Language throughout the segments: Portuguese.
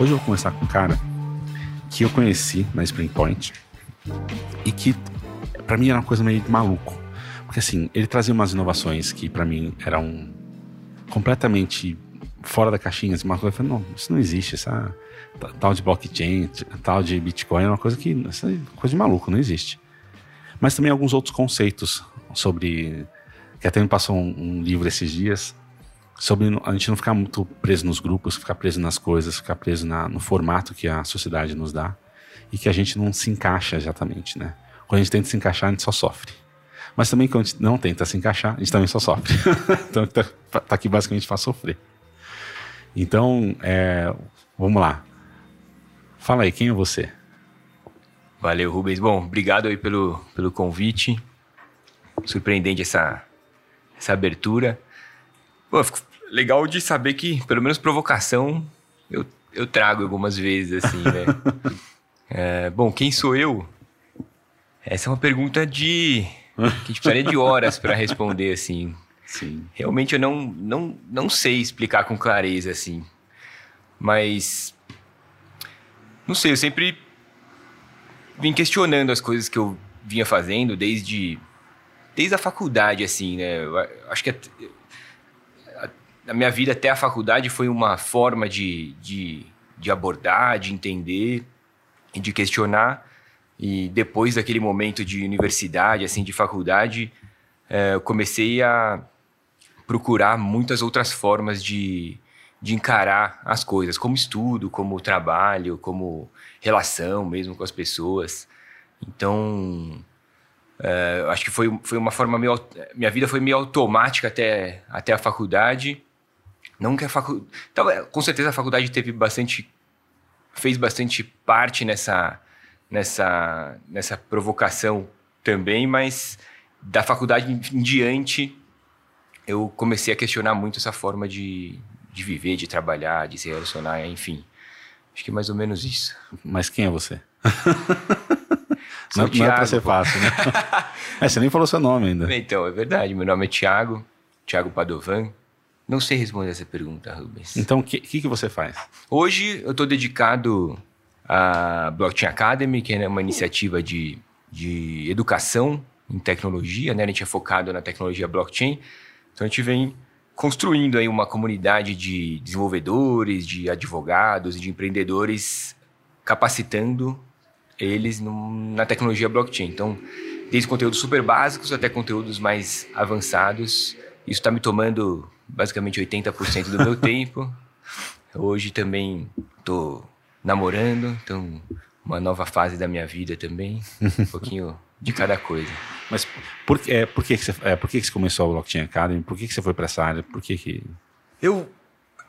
Hoje eu vou começar com um cara que eu conheci na Spring Point e que para mim era uma coisa meio de maluco. Porque assim, ele trazia umas inovações que para mim eram completamente fora da caixinha. Assim, uma coisa, eu falei, não, isso não existe, essa tal de blockchain, tal de Bitcoin é uma coisa que, essa coisa de maluco, não existe. Mas também alguns outros conceitos sobre, que até me passou um, um livro esses dias, sobre a gente não ficar muito preso nos grupos, ficar preso nas coisas, ficar preso na, no formato que a sociedade nos dá e que a gente não se encaixa exatamente, né? Quando a gente tenta se encaixar, a gente só sofre. Mas também quando a gente não tenta se encaixar, a gente também só sofre. então tá, tá, aqui basicamente para sofrer. Então, é, vamos lá. Fala aí, quem é você? Valeu, Rubens. Bom, obrigado aí pelo, pelo convite. Surpreendente essa, essa abertura. Pô, fico legal de saber que, pelo menos provocação, eu, eu trago algumas vezes, assim, né? é, bom, quem sou eu? Essa é uma pergunta de. que a gente precisaria de horas para responder, assim. Sim. Realmente eu não, não, não sei explicar com clareza, assim. Mas. Não sei, eu sempre vim questionando as coisas que eu vinha fazendo desde. Desde a faculdade, assim, né? Eu acho que a minha vida até a faculdade foi uma forma de, de, de abordar, de entender e de questionar. E depois daquele momento de universidade, assim, de faculdade, é, eu comecei a procurar muitas outras formas de, de encarar as coisas, como estudo, como trabalho, como relação mesmo com as pessoas. Então, é, acho que foi, foi uma forma meio. Minha vida foi meio automática até, até a faculdade. Não que a faculdade. Com certeza a faculdade teve bastante. fez bastante parte nessa, nessa, nessa provocação também, mas da faculdade em diante eu comecei a questionar muito essa forma de, de viver, de trabalhar, de se relacionar, enfim. Acho que é mais ou menos isso. Mas quem é você? não, não é pra ser fácil, né? é, você nem falou seu nome ainda. Então, é verdade. Meu nome é Thiago, Thiago Padovan. Não sei responder essa pergunta, Rubens. Então, o que, que, que, você faz? Hoje eu estou dedicado à Blockchain Academy, que é uma iniciativa de, de educação em tecnologia, né? A gente é focado na tecnologia blockchain. Então a gente vem construindo aí uma comunidade de desenvolvedores, de advogados e de empreendedores, capacitando eles no, na tecnologia blockchain. Então, desde conteúdos super básicos até conteúdos mais avançados. Isso está me tomando basicamente 80% do meu tempo. Hoje também estou namorando, então uma nova fase da minha vida também, um pouquinho de cada coisa. Mas por, é, por, que, que, você, é, por que, que você começou a Blockchain Academy? Por que, que você foi para essa área? Por que, que... Eu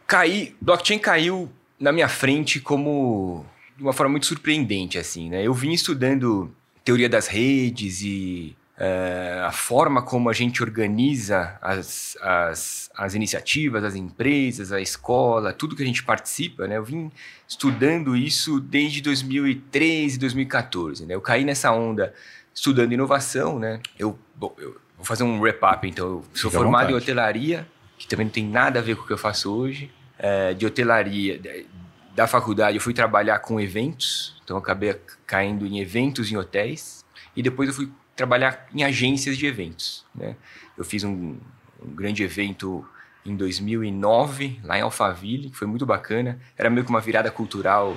caí... Blockchain caiu na minha frente como... De uma forma muito surpreendente, assim, né? Eu vim estudando teoria das redes e uh, a forma como a gente organiza as, as, as iniciativas, as empresas, a escola, tudo que a gente participa, né? Eu vim estudando isso desde 2013, 2014, né? Eu caí nessa onda estudando inovação, né? Eu, bom, eu vou fazer um wrap-up, então. Eu sou Fica formado em hotelaria, que também não tem nada a ver com o que eu faço hoje. É, de hotelaria, da faculdade, eu fui trabalhar com eventos, então acabei caindo em eventos em hotéis. E depois eu fui trabalhar em agências de eventos, né? Eu fiz um, um grande evento em 2009, lá em Alphaville, que foi muito bacana. Era meio que uma virada cultural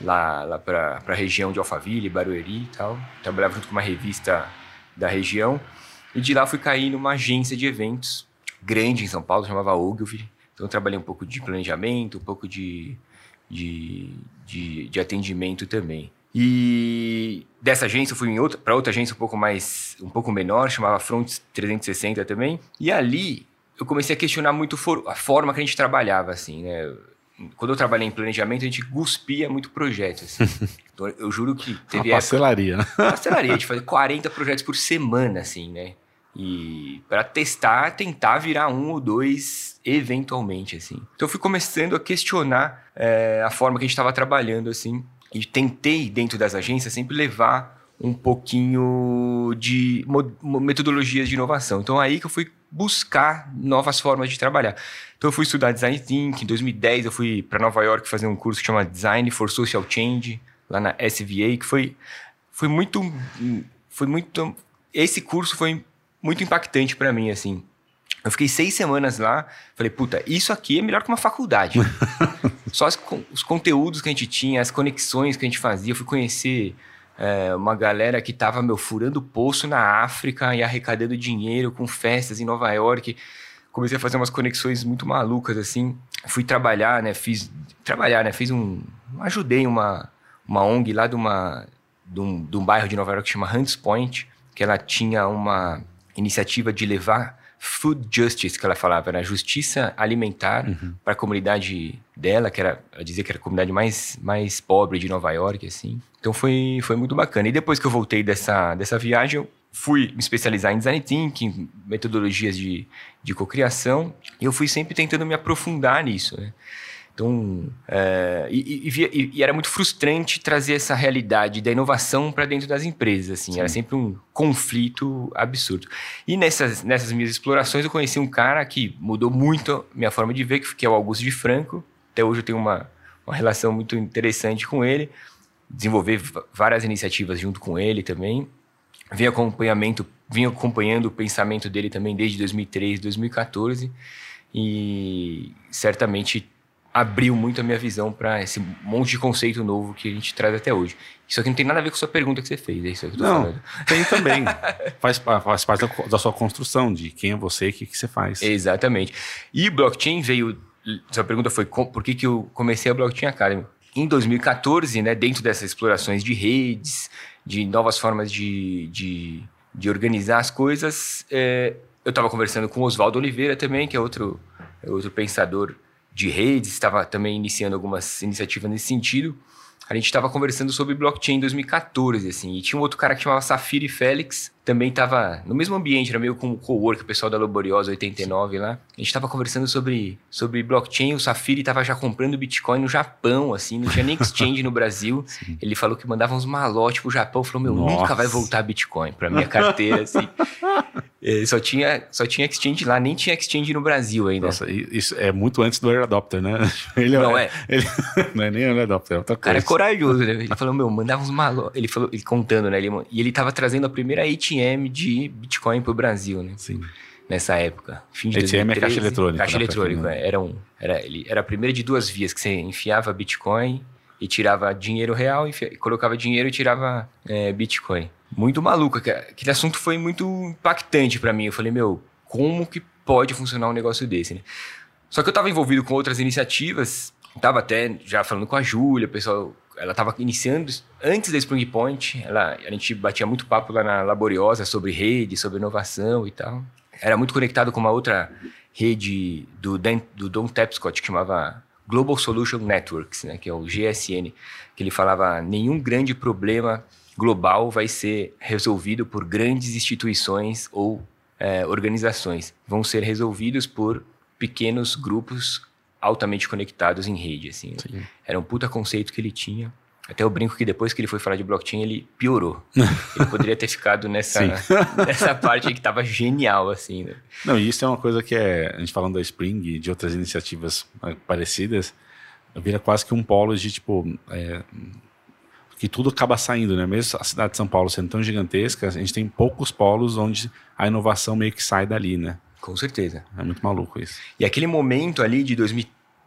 lá, lá para a região de Alphaville, Barueri e tal. Trabalhava junto com uma revista da região. E de lá fui cair numa agência de eventos grande em São Paulo, chamava Ogilvy. Então trabalhei um pouco de planejamento, um pouco de, de, de, de atendimento também. E dessa agência eu fui para outra agência um pouco mais, um pouco menor, chamava Front 360 também. E ali eu comecei a questionar muito a forma que a gente trabalhava, assim, né? Quando eu trabalhei em planejamento, a gente cuspia muito projeto, assim. Então, eu juro que teve Uma parcelaria, né? Parcelaria, a gente fazia 40 projetos por semana, assim, né? E para testar, tentar virar um ou dois eventualmente, assim. Então eu fui começando a questionar é, a forma que a gente estava trabalhando, assim. E tentei, dentro das agências, sempre levar um pouquinho de metodologias de inovação. Então aí que eu fui buscar novas formas de trabalhar. Então eu fui estudar design thinking, em 2010 eu fui para Nova York fazer um curso que chama Design for Social Change, lá na SVA, que foi foi muito foi muito esse curso foi muito impactante para mim assim. Eu fiquei seis semanas lá, falei, puta, isso aqui é melhor que uma faculdade. Só as, os conteúdos que a gente tinha, as conexões que a gente fazia, eu fui conhecer é, uma galera que tava, meu, furando poço na África e arrecadando dinheiro com festas em Nova York. Comecei a fazer umas conexões muito malucas, assim. Fui trabalhar, né? Fiz. Trabalhar, né? Fiz um. Ajudei uma, uma ONG lá de, uma, de, um, de um bairro de Nova York que chama Hunts Point, que ela tinha uma iniciativa de levar food justice, que ela falava, era justiça alimentar uhum. para a comunidade dela, que era, ela dizia que era a comunidade mais, mais pobre de Nova York, assim. Então foi, foi muito bacana. E depois que eu voltei dessa, dessa viagem, eu fui me especializar em design thinking, metodologias de, de cocriação, e eu fui sempre tentando me aprofundar nisso, né? Então, é, e, e, e, era muito frustrante trazer essa realidade da inovação para dentro das empresas, assim, Sim. era sempre um conflito absurdo. E nessas, nessas minhas explorações eu conheci um cara que mudou muito minha forma de ver, que é o Augusto de Franco. Até hoje eu tenho uma, uma relação muito interessante com ele. Desenvolver várias iniciativas junto com ele também. Vim acompanhamento, vim acompanhando o pensamento dele também desde 2013, 2014 e certamente abriu muito a minha visão para esse monte de conceito novo que a gente traz até hoje. Isso aqui não tem nada a ver com a sua pergunta que você fez, é isso que eu tô não, falando. Tem também. faz, faz parte da, da, sua construção, de quem é você e o que, que você faz. Exatamente. E blockchain veio. Sua pergunta foi por que, que eu comecei a Blockchain Academy? Em 2014, né, dentro dessas explorações de redes, de novas formas de, de, de organizar as coisas, é, eu estava conversando com o Oswaldo Oliveira também, que é outro, é outro pensador de redes, estava também iniciando algumas iniciativas nesse sentido. A gente estava conversando sobre blockchain em 2014, assim, e tinha um outro cara que chamava Safiri Félix, também estava no mesmo ambiente, era meio como o co-work, o pessoal da Laboriosa 89 lá. A gente estava conversando sobre, sobre blockchain, o Safiri estava já comprando Bitcoin no Japão, assim, não tinha nem exchange no Brasil. Sim. Ele falou que mandava uns malotes pro Japão, falou, meu, Nossa. nunca vai voltar Bitcoin pra minha carteira, assim. Ele só tinha, só tinha exchange lá, nem tinha exchange no Brasil ainda. Nossa, isso é muito antes do Adopter, né? Ele não é. é. Ele, não é nem Adopter, é outra coisa. O cara é corajoso, né? Ele falou, meu, mandava uns malos. Ele falou, ele contando, né? Ele, e ele tava trazendo a primeira ATM de Bitcoin pro Brasil, né? Sim. Nessa época. Fim de ATM 2013, é caixa eletrônica. Caixa eletrônica, é. Era, um, era, era a primeira de duas vias, que você enfiava Bitcoin e tirava dinheiro real, e colocava dinheiro e tirava é, Bitcoin muito maluco. Aquele assunto foi muito impactante para mim. Eu falei, meu, como que pode funcionar um negócio desse, né? Só que eu estava envolvido com outras iniciativas, estava até já falando com a Júlia, o pessoal, ela estava iniciando antes da Spring Point, ela, a gente batia muito papo lá na Laboriosa sobre rede, sobre inovação e tal. Era muito conectado com uma outra rede do, do Don Tapscott que chamava Global Solution Networks, né, que é o GSN, que ele falava nenhum grande problema global vai ser resolvido por grandes instituições ou é, organizações. Vão ser resolvidos por pequenos grupos altamente conectados em rede. Assim. Era um puta conceito que ele tinha. Até eu brinco que depois que ele foi falar de blockchain, ele piorou. ele poderia ter ficado nessa, nessa parte que estava genial, assim. Né? Não, e isso é uma coisa que é, a gente falando da Spring e de outras iniciativas é, parecidas, vira quase que um polo de, tipo, é, que tudo acaba saindo, né? Mesmo a cidade de São Paulo sendo tão gigantesca, a gente tem poucos polos onde a inovação meio que sai dali, né? Com certeza. É muito maluco isso. E aquele momento ali de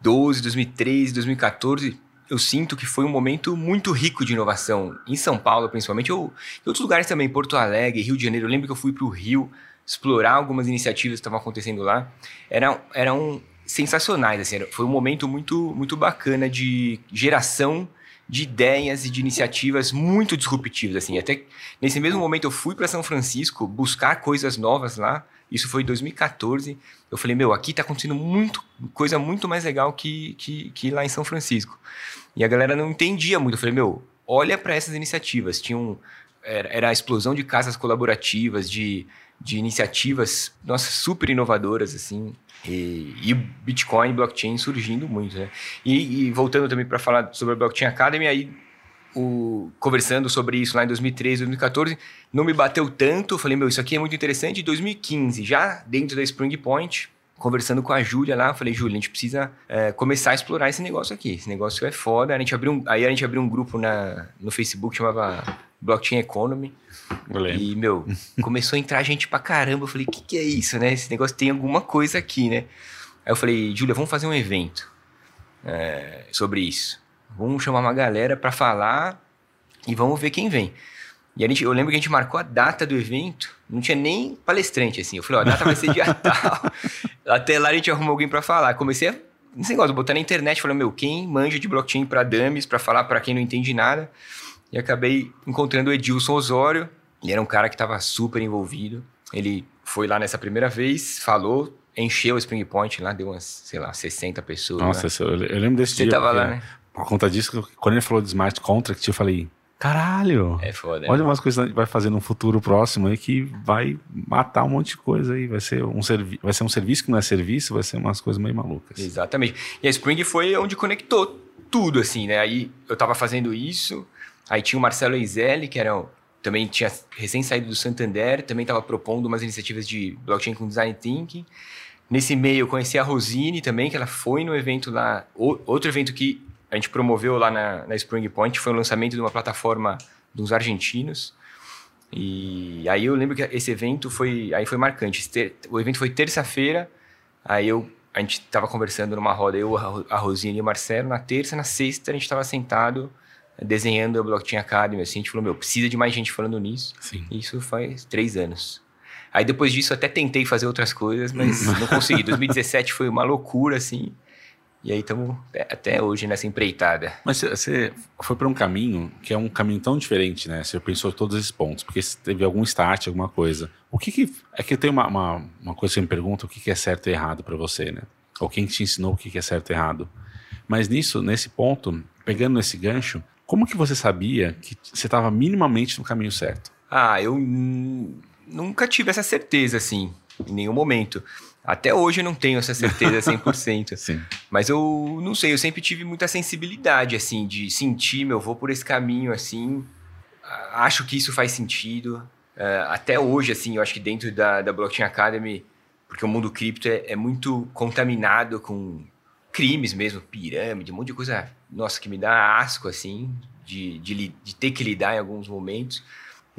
2012, 2013, 2014, eu sinto que foi um momento muito rico de inovação. Em São Paulo, principalmente, ou em outros lugares também, Porto Alegre, Rio de Janeiro. Eu lembro que eu fui para o Rio explorar algumas iniciativas que estavam acontecendo lá. Eram, eram sensacionais, assim. Foi um momento muito, muito bacana de geração de ideias e de iniciativas muito disruptivas, assim. Até nesse mesmo momento eu fui para São Francisco buscar coisas novas lá. Isso foi em 2014. Eu falei, meu, aqui está acontecendo muito, coisa muito mais legal que, que, que lá em São Francisco. E a galera não entendia muito. Eu falei, meu, olha para essas iniciativas. Tinham, era, era, a explosão de casas colaborativas, de, de iniciativas, nossa, super inovadoras, assim. E, e Bitcoin e blockchain surgindo muito, né? E, e voltando também para falar sobre a Blockchain Academy, aí o, conversando sobre isso lá em 2013, 2014, não me bateu tanto. Falei, meu, isso aqui é muito interessante. Em 2015, já dentro da Spring Point, conversando com a Júlia lá, falei, Júlia, a gente precisa é, começar a explorar esse negócio aqui. Esse negócio é foda. A gente abriu um, aí a gente abriu um grupo na, no Facebook chamava Blockchain Economy. E, meu, começou a entrar gente pra caramba. Eu falei, o que, que é isso, né? Esse negócio tem alguma coisa aqui, né? Aí eu falei, Júlia, vamos fazer um evento é, sobre isso. Vamos chamar uma galera para falar e vamos ver quem vem. E a gente, eu lembro que a gente marcou a data do evento, não tinha nem palestrante, assim. Eu falei, ó, a data vai ser dia tal. Até lá a gente arrumou alguém para falar. Comecei a, esse negócio, botar na internet, falando, meu, quem manja de blockchain para dummies, para falar para quem não entende nada. E acabei encontrando o Edilson Osório, ele era um cara que estava super envolvido. Ele foi lá nessa primeira vez, falou, encheu o Spring Point lá, deu umas, sei lá, 60 pessoas. Nossa, eu, eu, lembro desse Você dia. Você tava lá, né? Por conta disso, quando ele falou de Smart Contract, eu falei, caralho. É foda. Olha né? umas coisas que a gente vai fazer no futuro próximo aí que vai matar um monte de coisa aí. Vai ser um, servi vai ser um serviço que não é serviço, vai ser umas coisas meio malucas. Exatamente. E a Spring foi onde conectou tudo, assim, né? Aí eu tava fazendo isso, aí tinha o Marcelo Eizelli, que era também tinha recém saído do Santander, também estava propondo umas iniciativas de blockchain com design thinking. Nesse meio eu conheci a Rosine também, que ela foi no evento lá, outro evento que a gente promoveu lá na, na Spring Point, foi o lançamento de uma plataforma dos argentinos. E aí eu lembro que esse evento foi, aí foi marcante. O evento foi terça-feira, aí eu a gente estava conversando numa roda, eu, a Rosine e o Marcelo, na terça, na sexta a gente estava sentado desenhando a Blockchain Academy, assim, a gente falou, meu, precisa de mais gente falando nisso. Sim. Isso faz três anos. Aí depois disso até tentei fazer outras coisas, mas não consegui. 2017 foi uma loucura, assim. E aí estamos até hoje nessa empreitada. Mas você foi para um caminho que é um caminho tão diferente, né? Você pensou todos esses pontos, porque teve algum start, alguma coisa. O que que... É que tem uma, uma, uma coisa que você me pergunta, o que, que é certo e errado para você, né? Ou quem te ensinou o que, que é certo e errado. Mas nisso, nesse ponto, pegando nesse gancho, como que você sabia que você estava minimamente no caminho certo? Ah, eu nunca tive essa certeza, assim, em nenhum momento. Até hoje eu não tenho essa certeza 100%. Sim. Mas eu não sei, eu sempre tive muita sensibilidade, assim, de sentir, meu, vou por esse caminho, assim, acho que isso faz sentido. Uh, até hoje, assim, eu acho que dentro da, da Blockchain Academy, porque o mundo cripto é, é muito contaminado com crimes mesmo, pirâmide, um monte de coisa, nossa, que me dá asco, assim, de, de, de, ter que lidar em alguns momentos.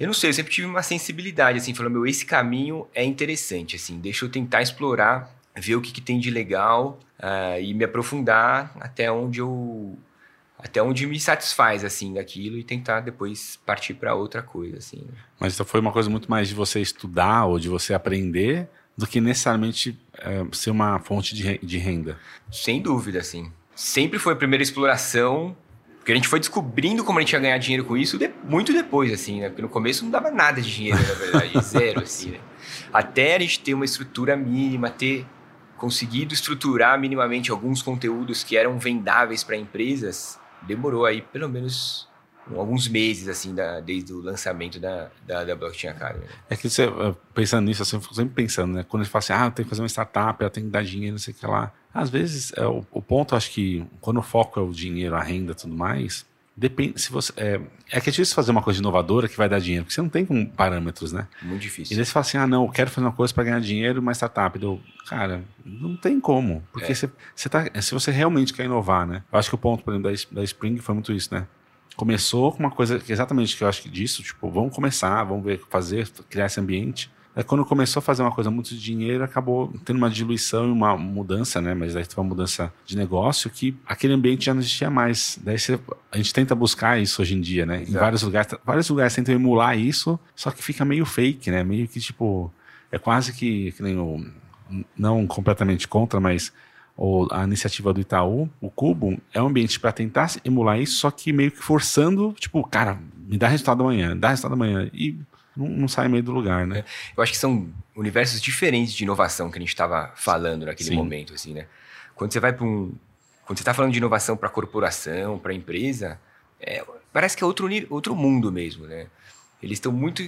Eu não sei, eu sempre tive uma sensibilidade, assim, falando, meu, esse caminho é interessante, assim, deixa eu tentar explorar, ver o que, que tem de legal uh, e me aprofundar até onde eu até onde me satisfaz assim daquilo e tentar depois partir para outra coisa assim. Né? Mas então foi uma coisa muito mais de você estudar ou de você aprender do que necessariamente é, ser uma fonte de, de renda. Sem dúvida, assim. Sempre foi a primeira exploração, porque a gente foi descobrindo como a gente ia ganhar dinheiro com isso de, muito depois, assim, né? Porque no começo não dava nada de dinheiro, na verdade, zero, assim, né? Até a gente ter uma estrutura mínima, ter conseguido estruturar minimamente alguns conteúdos que eram vendáveis para empresas, demorou aí pelo menos alguns meses, assim, da, desde o lançamento da, da, da Blockchain Academy. É que você, eh, pensando nisso, assim, eu fico sempre pensando, né? Quando a gente fala assim, ah, tem que fazer uma startup, ela tem que dar dinheiro, não sei o que lá. Às vezes, é, o, o ponto, acho que, quando o foco é o dinheiro, a renda e tudo mais, depende, se você, é, é que é difícil fazer uma coisa inovadora que vai dar dinheiro, porque você não tem como parâmetros, né? Muito difícil. E daí você fala assim, ah, não, eu quero fazer uma coisa para ganhar dinheiro, uma startup. Eu, cara, não tem como, porque é. você, você tá, se você realmente quer inovar, né? Eu acho que o ponto, por exemplo, da, da Spring foi muito isso, né? Começou com uma coisa exatamente que eu acho que disso, tipo, vamos começar, vamos ver fazer, criar esse ambiente. Aí quando começou a fazer uma coisa muito de dinheiro, acabou tendo uma diluição e uma mudança, né? Mas aí foi uma mudança de negócio que aquele ambiente já não existia mais. Daí você, a gente tenta buscar isso hoje em dia, né? Exato. Em vários lugares, vários lugares tentam emular isso, só que fica meio fake, né? Meio que tipo, é quase que, que nem o, não completamente contra, mas ou a iniciativa do Itaú, o Cubo, é um ambiente para tentar emular isso, só que meio que forçando, tipo, cara, me dá resultado amanhã, dá resultado amanhã. E não, não sai meio do lugar, né? É, eu acho que são universos diferentes de inovação que a gente estava falando naquele Sim. momento, assim, né? Quando você vai para um. Quando você está falando de inovação para corporação, para empresa, é, parece que é outro, outro mundo mesmo, né? Eles estão muito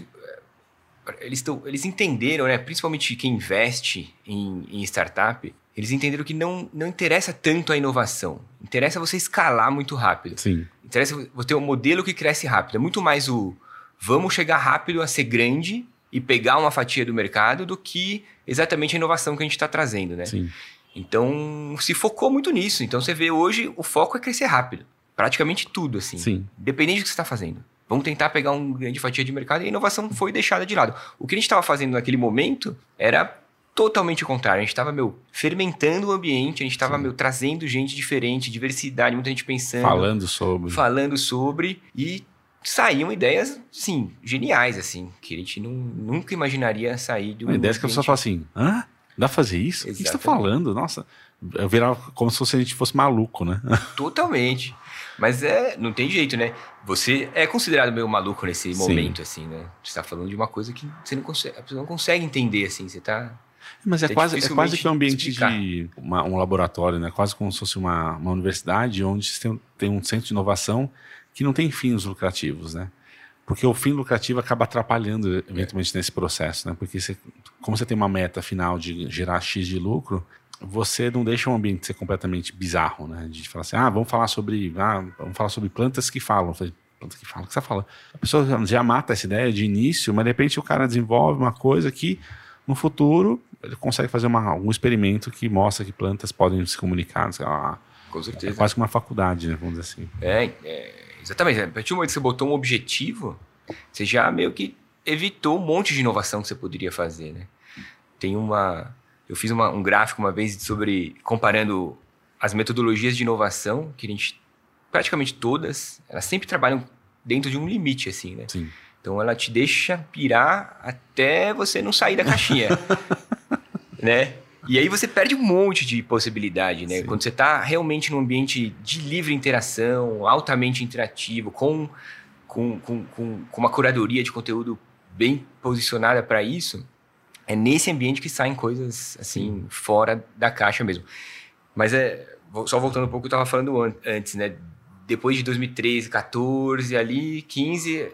eles, estão, eles entenderam, né, principalmente quem investe em, em, startup, eles entenderam que não, não interessa tanto a inovação. Interessa você escalar muito rápido. Sim. Interessa você ter um modelo que cresce rápido. É muito mais o vamos chegar rápido a ser grande e pegar uma fatia do mercado do que exatamente a inovação que a gente está trazendo, né? Sim. Então, se focou muito nisso. Então, você vê hoje, o foco é crescer rápido. Praticamente tudo, assim. Sim. Dependente do que você está fazendo. Vamos tentar pegar uma grande fatia de mercado e a inovação foi deixada de lado. O que a gente estava fazendo naquele momento era totalmente o contrário. A gente estava, meu, fermentando o ambiente, a gente estava, meu, trazendo gente diferente, diversidade, muita gente pensando. Falando sobre. Falando sobre. E saíam ideias, sim, geniais, assim, que a gente não, nunca imaginaria sair de uma. Ideias que a pessoa fala assim, hã? Dá pra fazer isso? Exatamente. O que você tá falando? Nossa, eu virava como se a gente fosse maluco, né? Totalmente. Mas é, não tem jeito, né? Você é considerado meio maluco nesse momento, Sim. assim, né? Você tá falando de uma coisa que você não consegue, a pessoa não consegue entender, assim, você tá... Mas é, é quase, é quase que um ambiente explicar. de uma, um laboratório, né? Quase como se fosse uma, uma universidade onde você tem, tem um centro de inovação que não tem fins lucrativos, né? Porque o fim lucrativo acaba atrapalhando eventualmente nesse processo, né? Porque você, como você tem uma meta final de gerar X de lucro, você não deixa o ambiente ser completamente bizarro, né? De falar assim, ah, vamos falar sobre, ah, vamos falar sobre plantas que falam. Falei, plantas que falam, o que você fala? A pessoa já mata essa ideia de início, mas de repente o cara desenvolve uma coisa que no futuro ele consegue fazer uma, um experimento que mostra que plantas podem se comunicar. Lá, Com certeza. É quase que uma faculdade, né? Vamos dizer assim. É, é exatamente. A partir do momento que você botou um objetivo, você já meio que evitou um monte de inovação que você poderia fazer, né? Tem uma eu fiz uma, um gráfico uma vez sobre comparando as metodologias de inovação, que a gente praticamente todas, elas sempre trabalham dentro de um limite, assim, né? Sim. Então ela te deixa pirar até você não sair da caixinha, né? E aí você perde um monte de possibilidade, né? Sim. Quando você está realmente num ambiente de livre interação, altamente interativo, com, com, com, com, com uma curadoria de conteúdo bem posicionada para isso, é nesse ambiente que saem coisas assim fora da caixa mesmo. Mas é só voltando um pouco, eu estava falando antes, né? Depois de 2013, 14, ali 15,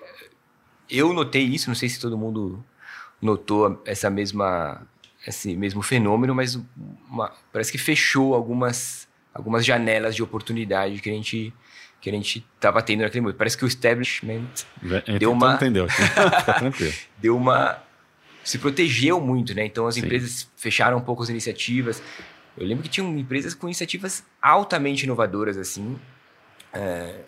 eu notei isso, não sei se todo mundo notou essa mesma esse mesmo fenômeno, mas uma, parece que fechou algumas algumas janelas de oportunidade que a gente que a gente estava tendo naquele momento. Parece que o establishment deu uma entendeu, deu uma se protegeu muito, né? Então as Sim. empresas fecharam um pouco as iniciativas. Eu lembro que tinham empresas com iniciativas altamente inovadoras, assim, é,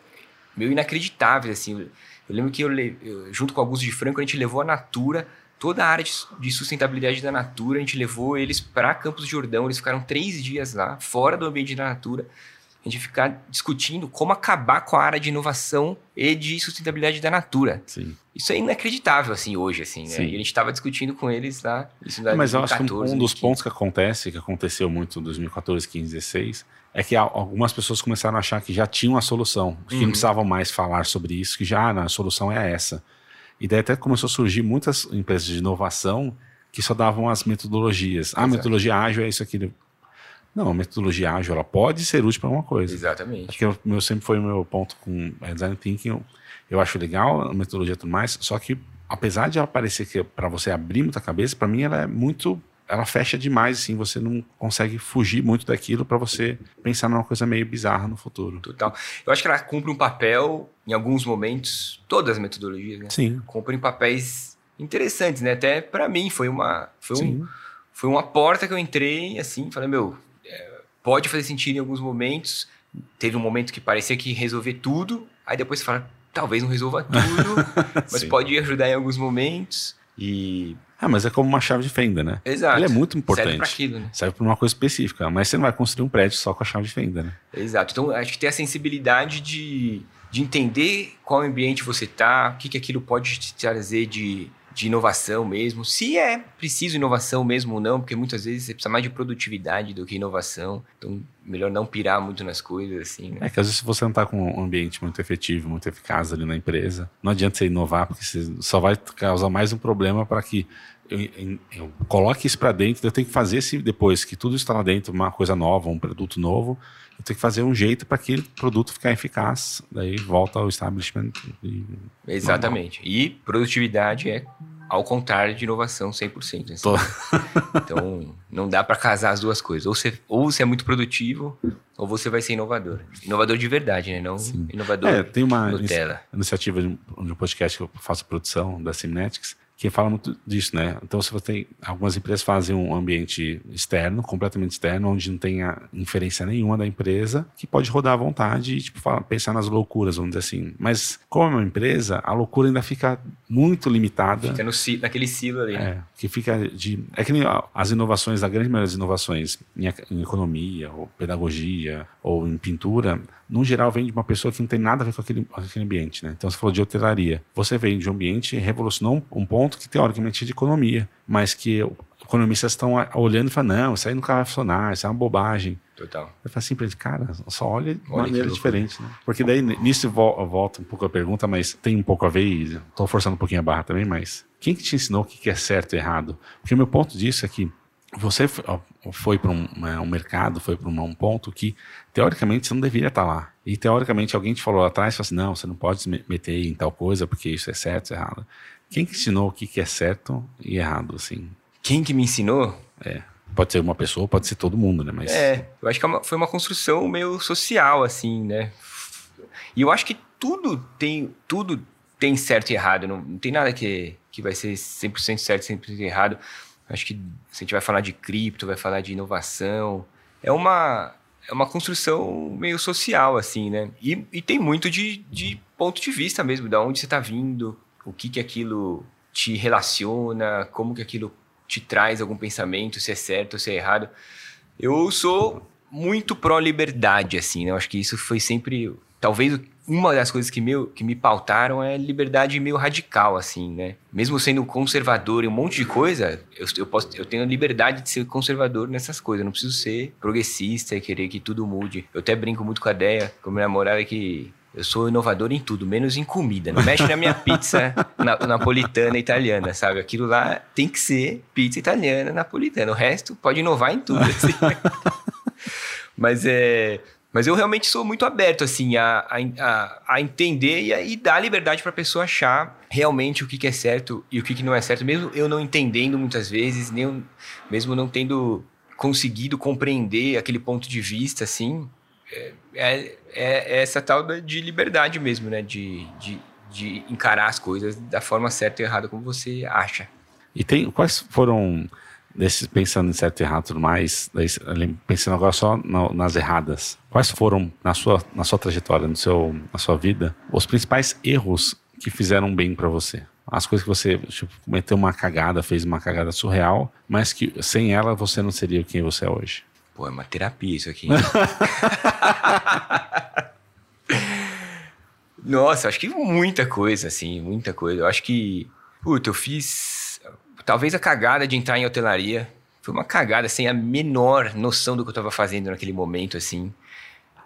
meio inacreditáveis, assim. Eu lembro que eu, eu, junto com o Augusto de Franco, a gente levou a Natura, toda a área de, de sustentabilidade da Natura, a gente levou eles para Campos de Jordão, eles ficaram três dias lá, fora do ambiente da Natura, a gente ficar discutindo como acabar com a área de inovação e de sustentabilidade da Natura. Sim. Isso é inacreditável, assim, hoje, assim, né? E a gente estava discutindo com eles lá, isso da Mas 2014, eu acho que um, dos 2015. pontos que acontece, que aconteceu muito em 2014, 15, 16, é que algumas pessoas começaram a achar que já tinham a solução, que uhum. não precisavam mais falar sobre isso, que já ah, a solução é essa. E daí até começou a surgir muitas empresas de inovação que só davam as metodologias. Ah, a metodologia ágil é isso aqui. Não, a metodologia ágil ela pode ser útil para alguma coisa. Exatamente. Porque meu sempre foi o meu ponto com design thinking. Eu, eu acho legal a metodologia e tudo mais, só que apesar de ela parecer que é para você abrir muita cabeça, para mim ela é muito ela fecha demais, assim, você não consegue fugir muito daquilo para você pensar numa coisa meio bizarra no futuro. Total. Eu acho que ela cumpre um papel, em alguns momentos, todas as metodologias, né? Sim. Cumprem papéis interessantes, né? Até para mim foi uma, foi, um, foi uma porta que eu entrei, assim, falei, meu, pode fazer sentido em alguns momentos. Teve um momento que parecia que resolver tudo, aí depois você fala, talvez não resolva tudo, mas pode ajudar em alguns momentos. E ah, mas é como uma chave de fenda, né? Exato. Ele é muito importante. Serve para aquilo, né? Serve para uma coisa específica, mas você não vai construir um prédio só com a chave de fenda, né? Exato. Então, acho que ter a sensibilidade de, de entender qual ambiente você tá, o que, que aquilo pode te trazer de de inovação mesmo, se é preciso inovação mesmo ou não, porque muitas vezes você precisa mais de produtividade do que inovação, então melhor não pirar muito nas coisas, assim. Né? É que às vezes se você não está com um ambiente muito efetivo, muito eficaz ali na empresa, não adianta você inovar, porque você só vai causar mais um problema para que eu, eu, eu, coloque isso para dentro, eu tenho que fazer esse depois que tudo está lá dentro, uma coisa nova, um produto novo, eu tenho que fazer um jeito para aquele produto ficar eficaz, daí volta ao establishment. E Exatamente. Normal. E produtividade é ao contrário de inovação 100%. Assim. Tô. então, não dá para casar as duas coisas. Ou você, ou você é muito produtivo, ou você vai ser inovador. Inovador de verdade, né? Não Sim. inovador é, tem uma Nutella. iniciativa de um, podcast que eu faço produção da Simnetics, que fala muito disso, né? Então, se você tem algumas empresas fazem um ambiente externo, completamente externo, onde não tenha inferência nenhuma da empresa, que pode rodar à vontade e tipo falar, pensar nas loucuras, vamos dizer assim. Mas como é uma empresa, a loucura ainda fica muito limitada. Fica no, naquele silo ali. É, que fica de é que nem as inovações, a grande maioria das inovações em, em economia ou pedagogia ou em pintura, no geral, vem de uma pessoa que não tem nada a ver com aquele, com aquele ambiente. Né? Então, você falou de hotelaria. Você vem de um ambiente revolucionou um, um ponto que, teoricamente, é de economia, mas que economistas estão olhando e falando, não, isso aí nunca vai funcionar, isso é uma bobagem. Total. Eu falo assim para ele, cara, só olha de olha maneira diferente, né? Porque daí, nisso volta um pouco a pergunta, mas tem um pouco a ver, e estou forçando um pouquinho a barra também, mas quem que te ensinou o que é certo e errado? Porque o meu ponto disso é que você foi para um, um, mercado, foi para um ponto que, teoricamente, você não deveria estar lá. E, teoricamente, alguém te falou lá atrás, falou assim, não, você não pode se meter em tal coisa, porque isso é certo, isso é errado. Quem que ensinou o que é certo e errado, assim? Quem que me ensinou? É. Pode ser uma pessoa, pode ser todo mundo, né? Mas... É, eu acho que é foi uma construção meio social, assim, né? E eu acho que tudo tem, tudo tem certo e errado. Não, não tem nada que, que vai ser 100% certo, 100% errado. Acho que se a gente vai falar de cripto, vai falar de inovação, é uma, é uma construção meio social, assim, né? E, e tem muito de, de ponto de vista mesmo, da onde você está vindo, o que que aquilo te relaciona, como que aquilo te traz algum pensamento, se é certo ou se é errado. Eu sou muito pró-liberdade, assim, né? Eu acho que isso foi sempre, talvez uma das coisas que me, que me pautaram é liberdade meio radical, assim, né? Mesmo sendo conservador em um monte de coisa, eu, eu, posso, eu tenho a liberdade de ser conservador nessas coisas. Eu não preciso ser progressista e querer que tudo mude. Eu até brinco muito com a ideia, com a minha namorada, que eu sou inovador em tudo, menos em comida. Não mexe na minha pizza na, napolitana italiana, sabe? Aquilo lá tem que ser pizza italiana napolitana. O resto pode inovar em tudo. Assim. Mas é. Mas eu realmente sou muito aberto, assim, a, a, a entender e, e dar liberdade para a pessoa achar realmente o que, que, é certo e o que, que não é certo, mesmo eu não entendendo muitas vezes, nem, mesmo não tendo conseguido compreender aquele ponto de vista, assim, é, é, é essa tal de liberdade mesmo, né? De, de, de encarar as coisas da forma certa e errada como você acha. E tem quais foram desses pensando em certo e errado tudo mais, pensando agora só nas erradas, quais foram na sua, na sua trajetória, no seu, na sua vida, os principais erros que fizeram bem para você? As coisas que você tipo, cometeu uma cagada, fez uma cagada surreal, mas que sem ela você não seria quem você é hoje. Pô, é uma terapia isso aqui. Nossa, acho que muita coisa, assim, muita coisa. Eu acho que, puta, eu fiz Talvez a cagada de entrar em hotelaria foi uma cagada sem a menor noção do que eu estava fazendo naquele momento, assim.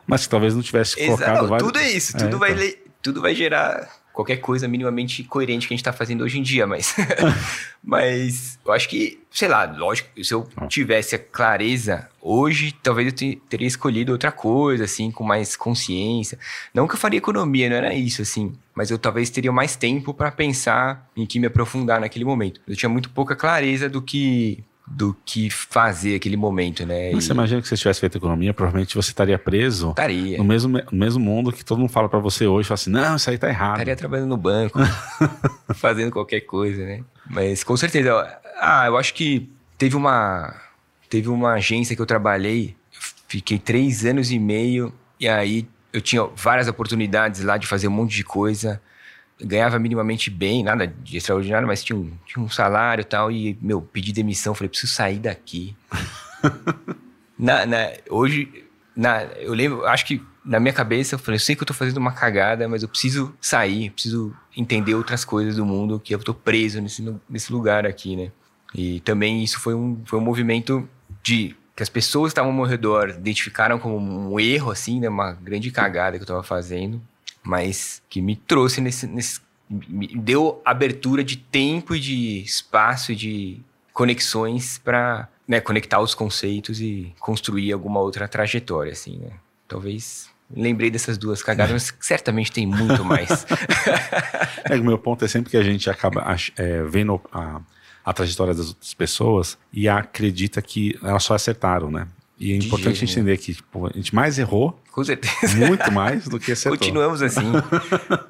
Mas que talvez não tivesse colocado não, Tudo é isso, tudo, é, vai, então. tudo vai gerar qualquer coisa minimamente coerente que a gente está fazendo hoje em dia, mas, mas eu acho que, sei lá, lógico, se eu tivesse a clareza hoje, talvez eu teria escolhido outra coisa, assim, com mais consciência. Não que eu faria economia, não era isso, assim mas eu talvez teria mais tempo para pensar em que me aprofundar naquele momento. Eu tinha muito pouca clareza do que do que fazer aquele momento, né? Mas e... você imagina que se você tivesse feito economia, provavelmente você estaria preso estaria. no mesmo, no mesmo mundo que todo mundo fala para você hoje, fala assim, não, isso aí tá errado. Estaria trabalhando no banco, fazendo qualquer coisa, né? Mas com certeza, ah, eu acho que teve uma teve uma agência que eu trabalhei, fiquei três anos e meio e aí eu tinha várias oportunidades lá de fazer um monte de coisa. Ganhava minimamente bem, nada de extraordinário, mas tinha um, tinha um salário e tal. E, meu, pedi demissão. Falei, preciso sair daqui. na, na, hoje, na, eu lembro, acho que na minha cabeça eu falei, eu sei que eu tô fazendo uma cagada, mas eu preciso sair, preciso entender outras coisas do mundo, que eu tô preso nesse, nesse lugar aqui, né? E também isso foi um, foi um movimento de que as pessoas que estavam ao meu redor identificaram como um erro, assim, né? Uma grande cagada que eu tava fazendo, mas que me trouxe nesse, nesse me deu abertura de tempo e de espaço e de conexões para né, conectar os conceitos e construir alguma outra trajetória, assim, né? Talvez lembrei dessas duas cagadas, mas certamente tem muito mais. é, o meu ponto é sempre que a gente acaba é, vendo a, a trajetória das outras pessoas e acredita que elas só acertaram, né? E é importante a gente entender que tipo, a gente mais errou. Com certeza. Muito mais do que acertou. Continuamos assim.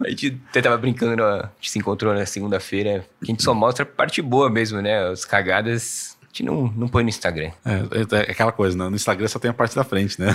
a gente até tava brincando, a gente se encontrou na segunda-feira. A gente só mostra a parte boa mesmo, né? As cagadas gente não, não põe no Instagram. É, é, é aquela coisa, né? no Instagram só tem a parte da frente, né?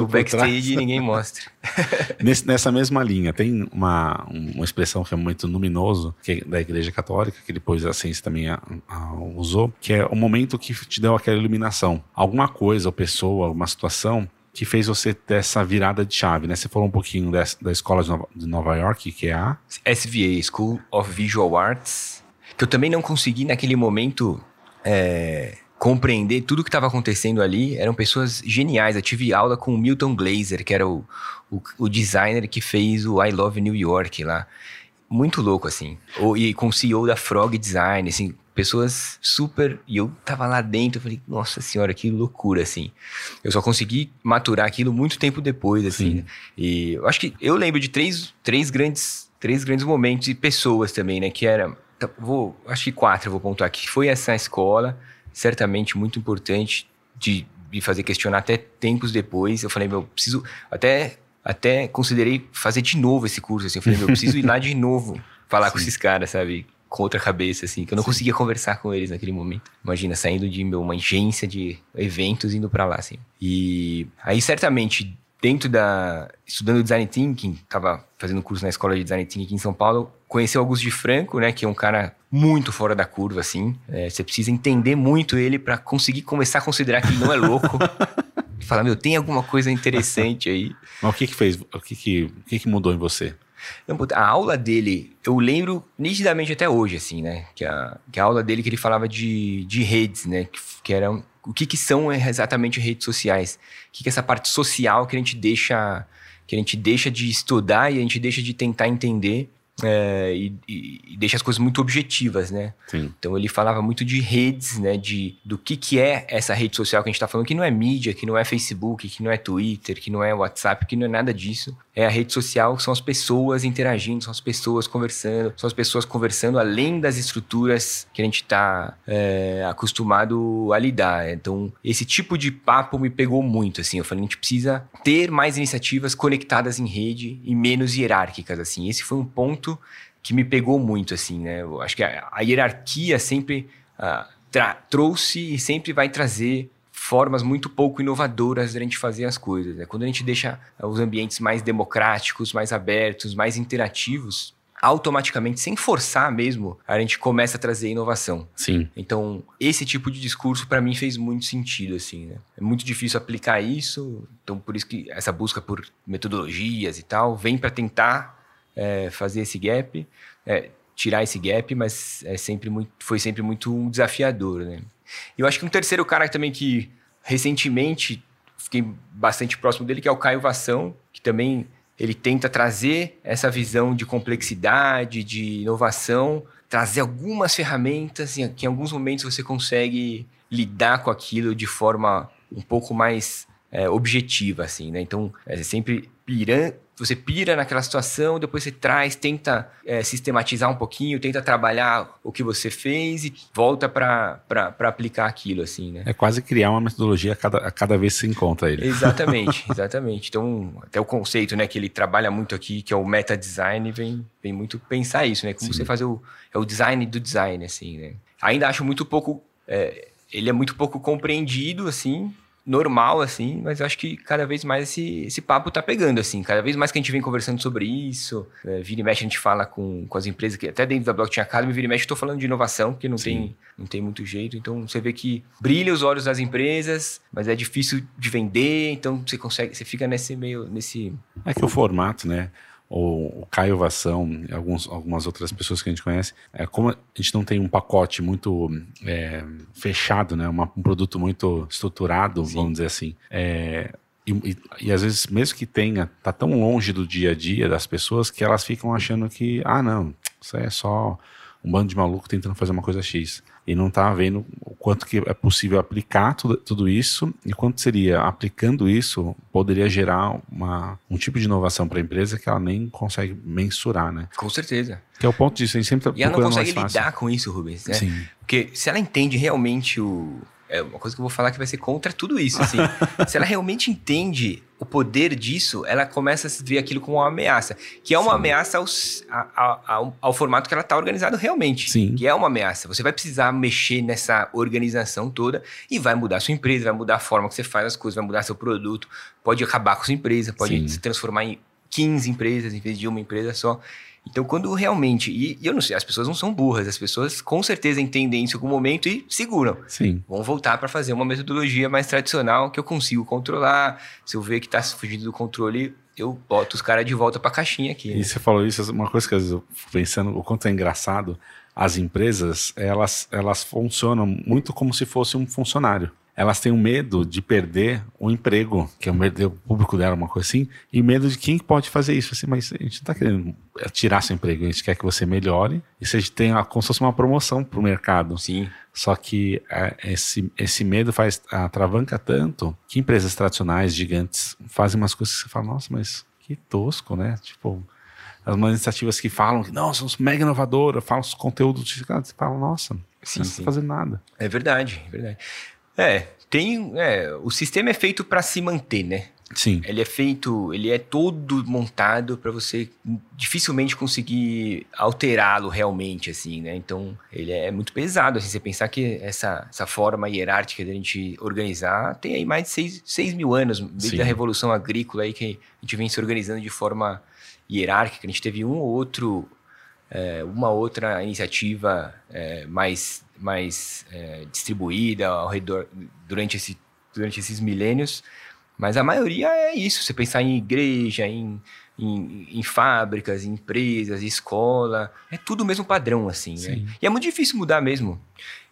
o backstage ninguém mostra. Nesse, nessa mesma linha, tem uma, uma expressão que é muito luminoso, que é da Igreja Católica, que depois a ciência também a, a, usou, que é o momento que te deu aquela iluminação. Alguma coisa, ou pessoa, alguma situação que fez você ter essa virada de chave, né? Você falou um pouquinho dessa, da escola de Nova, de Nova York, que é a... SVA, School of Visual Arts, que eu também não consegui naquele momento é, compreender tudo que estava acontecendo ali. Eram pessoas geniais. Eu tive aula com o Milton Glaser, que era o, o, o designer que fez o I Love New York lá. Muito louco, assim. O, e com o CEO da Frog Design, assim, pessoas super. E eu tava lá dentro, eu falei, nossa senhora, que loucura, assim. Eu só consegui maturar aquilo muito tempo depois, assim. Né? E eu acho que eu lembro de três, três grandes. Três grandes momentos e pessoas também, né? Que era vou, acho que quatro eu vou pontuar aqui. Foi essa escola, certamente muito importante, de me fazer questionar até tempos depois. Eu falei, meu, preciso. Até, até considerei fazer de novo esse curso. Assim. Eu falei, meu, preciso ir lá de novo falar Sim. com esses caras, sabe? Com outra cabeça, assim, que eu não Sim. conseguia conversar com eles naquele momento. Imagina, saindo de meu, uma agência de eventos indo para lá, assim. E aí, certamente, dentro da. estudando design thinking, estava fazendo curso na escola de design thinking aqui em São Paulo, conheci o Augusto de Franco, né, que é um cara muito fora da curva, assim. É, você precisa entender muito ele para conseguir começar a considerar que ele não é louco. Falar, meu, tem alguma coisa interessante aí. Mas o que que fez? O que que, o que, que mudou em você? A aula dele, eu lembro nitidamente até hoje, assim, né? Que a, que a aula dele que ele falava de, de redes, né? Que, que era o que, que são exatamente redes sociais? O que, que é essa parte social que a gente deixa que a gente deixa de estudar e a gente deixa de tentar entender é, e, e, deixa as coisas muito objetivas, né? Sim. Então ele falava muito de redes, né? De do que, que é essa rede social que a gente está falando, que não é mídia, que não é Facebook, que não é Twitter, que não é WhatsApp, que não é nada disso. É a rede social, são as pessoas interagindo, são as pessoas conversando, são as pessoas conversando além das estruturas que a gente está é, acostumado a lidar. Então esse tipo de papo me pegou muito, assim. Eu falei, a gente precisa ter mais iniciativas conectadas em rede e menos hierárquicas, assim. Esse foi um ponto ponto que me pegou muito, assim, né? Eu acho que a, a hierarquia sempre uh, trouxe e sempre vai trazer formas muito pouco inovadoras de a gente fazer as coisas. Né? Quando a gente deixa os ambientes mais democráticos, mais abertos, mais interativos, automaticamente, sem forçar mesmo, a gente começa a trazer inovação. Sim. Então, esse tipo de discurso para mim fez muito sentido, assim, né? É muito difícil aplicar isso, então por isso que essa busca por metodologias e tal vem para tentar é, fazer esse gap, é, tirar esse gap, mas é sempre muito, foi sempre muito desafiador, né? Eu acho que um terceiro cara também que recentemente fiquei bastante próximo dele, que é o Caio Vação, que também ele tenta trazer essa visão de complexidade, de inovação, trazer algumas ferramentas que em alguns momentos você consegue lidar com aquilo de forma um pouco mais é, objetiva, assim, né? Então, é sempre pirando, você pira naquela situação, depois você traz, tenta é, sistematizar um pouquinho, tenta trabalhar o que você fez e volta para aplicar aquilo, assim, né? É quase criar uma metodologia a cada, a cada vez que você encontra ele. Exatamente, exatamente. Então, até o conceito, né, que ele trabalha muito aqui, que é o meta design, vem, vem muito pensar isso, né? Como Sim. você fazer o, é o design do design, assim, né? Ainda acho muito pouco, é, ele é muito pouco compreendido, assim, normal, assim, mas eu acho que cada vez mais esse, esse papo tá pegando, assim. Cada vez mais que a gente vem conversando sobre isso, é, vira e mexe a gente fala com, com as empresas, que até dentro da Blockchain Academy, vira e mexe, eu tô falando de inovação, porque não tem, não tem muito jeito. Então, você vê que brilha os olhos das empresas, mas é difícil de vender, então você consegue, você fica nesse meio, nesse... É que o formato, né? O, Caio Vação, alguns, algumas outras pessoas que a gente conhece, é, como a gente não tem um pacote muito é, fechado, né, uma, um produto muito estruturado, Sim. vamos dizer assim, é, e, e, e, às vezes, mesmo que tenha, tá tão longe do dia a dia das pessoas que elas ficam achando que, ah, não, isso é só um bando de maluco tentando fazer uma coisa X e não está vendo o quanto que é possível aplicar tudo, tudo isso e quanto seria aplicando isso poderia gerar uma, um tipo de inovação para a empresa que ela nem consegue mensurar, né? Com certeza. Que é o ponto disso, a gente sempre tá E ela não consegue lidar com isso, Rubens. Né? Sim. Porque se ela entende realmente o, é uma coisa que eu vou falar que vai ser contra tudo isso. Assim. se ela realmente entende o poder disso, ela começa a ver aquilo como uma ameaça. Que é uma Sim. ameaça ao, ao, formato que ela está organizado realmente. Sim. Que é uma ameaça. Você vai precisar mexer nessa organização toda e vai mudar sua empresa, vai mudar a forma que você faz as coisas, vai mudar seu produto, pode acabar com sua empresa, pode Sim. se transformar em 15 empresas em vez de uma empresa só. Então, quando realmente. E, e, eu não sei, as pessoas não são burras, as pessoas com certeza entendem isso em algum momento e seguram. Sim. Vão voltar para fazer uma metodologia mais tradicional que eu consigo controlar. Se eu ver que está fugindo do controle, eu boto os caras de volta para a caixinha aqui. Né? E você falou isso, uma coisa que às vezes eu fico pensando, o quanto é engraçado. As empresas, elas, elas funcionam muito como se fosse um funcionário elas têm um medo de perder o emprego, que é o medo público dela, uma coisa assim, e medo de quem pode fazer isso. Assim, mas a gente não está querendo tirar seu emprego, a gente quer que você melhore e seja tenha como se fosse uma promoção para o mercado. Sim. Só que é, esse, esse medo faz atravanca tanto que empresas tradicionais, gigantes, fazem umas coisas que você fala, nossa, mas que tosco, né? Tipo, as iniciativas que falam que, não, somos mega inovadoras, falam os conteúdos, você fala, nossa, sim, não está fazendo nada. É verdade, é verdade. É, tem. É, o sistema é feito para se manter, né? Sim. Ele é feito, ele é todo montado para você dificilmente conseguir alterá-lo realmente, assim, né? Então, ele é muito pesado, assim, você pensar que essa, essa forma hierárquica de a gente organizar tem aí mais de 6, mil anos, desde Sim. a Revolução Agrícola aí que a gente vem se organizando de forma hierárquica. A gente teve um ou outro, é, uma outra iniciativa é, mais mais é, distribuída ao redor durante, esse, durante esses milênios. Mas a maioria é isso. Você pensar em igreja, em, em, em fábricas, em empresas, escola, é tudo o mesmo padrão, assim. Né? E é muito difícil mudar mesmo.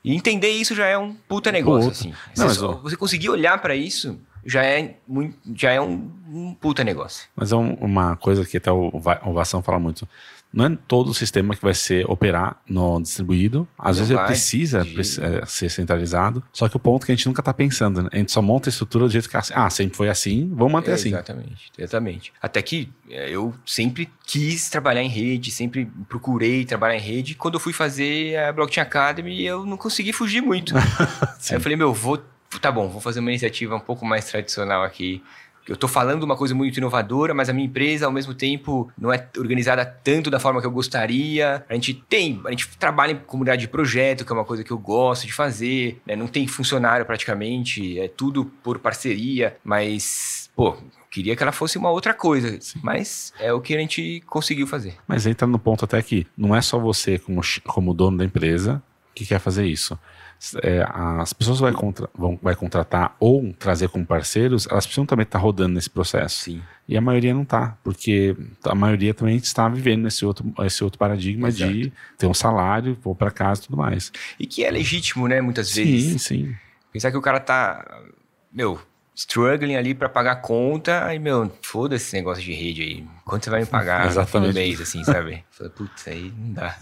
E entender isso já é um puta negócio, assim. Não, você, você conseguir olhar para isso já é, muito, já é um, um puta negócio. Mas é um, uma coisa que até o, o Vação fala muito não é todo o sistema que vai ser operar no distribuído. Às não vezes vai, precisa de... É, ser centralizado. Só que o ponto é que a gente nunca está pensando, né? A gente só monta a estrutura do jeito que. Ah, sempre foi assim, vamos manter é, assim. Exatamente, exatamente. Até que é, eu sempre quis trabalhar em rede, sempre procurei trabalhar em rede. Quando eu fui fazer a Blockchain Academy, eu não consegui fugir muito. Aí eu falei, meu, vou. Tá bom, vou fazer uma iniciativa um pouco mais tradicional aqui eu estou falando uma coisa muito inovadora, mas a minha empresa, ao mesmo tempo, não é organizada tanto da forma que eu gostaria. A gente tem, a gente trabalha em comunidade de projeto, que é uma coisa que eu gosto de fazer, né? não tem funcionário praticamente, é tudo por parceria, mas, pô, queria que ela fosse uma outra coisa, Sim. mas é o que a gente conseguiu fazer. Mas entra no ponto até que não é só você como, como dono da empresa que quer fazer isso é, as pessoas vai, contra, vão, vai contratar ou trazer como parceiros, elas precisam também estar rodando nesse processo. Sim. E a maioria não está, porque a maioria também está vivendo nesse outro, esse outro paradigma Exato. de ter um salário, vou para casa e tudo mais. E que é legítimo, né, muitas vezes. Sim, sim. Pensar que o cara tá, meu, struggling ali para pagar conta, aí, meu, foda esse negócio de rede aí. Quanto você vai me pagar no mês, assim, sabe? Falei, putz, aí não dá.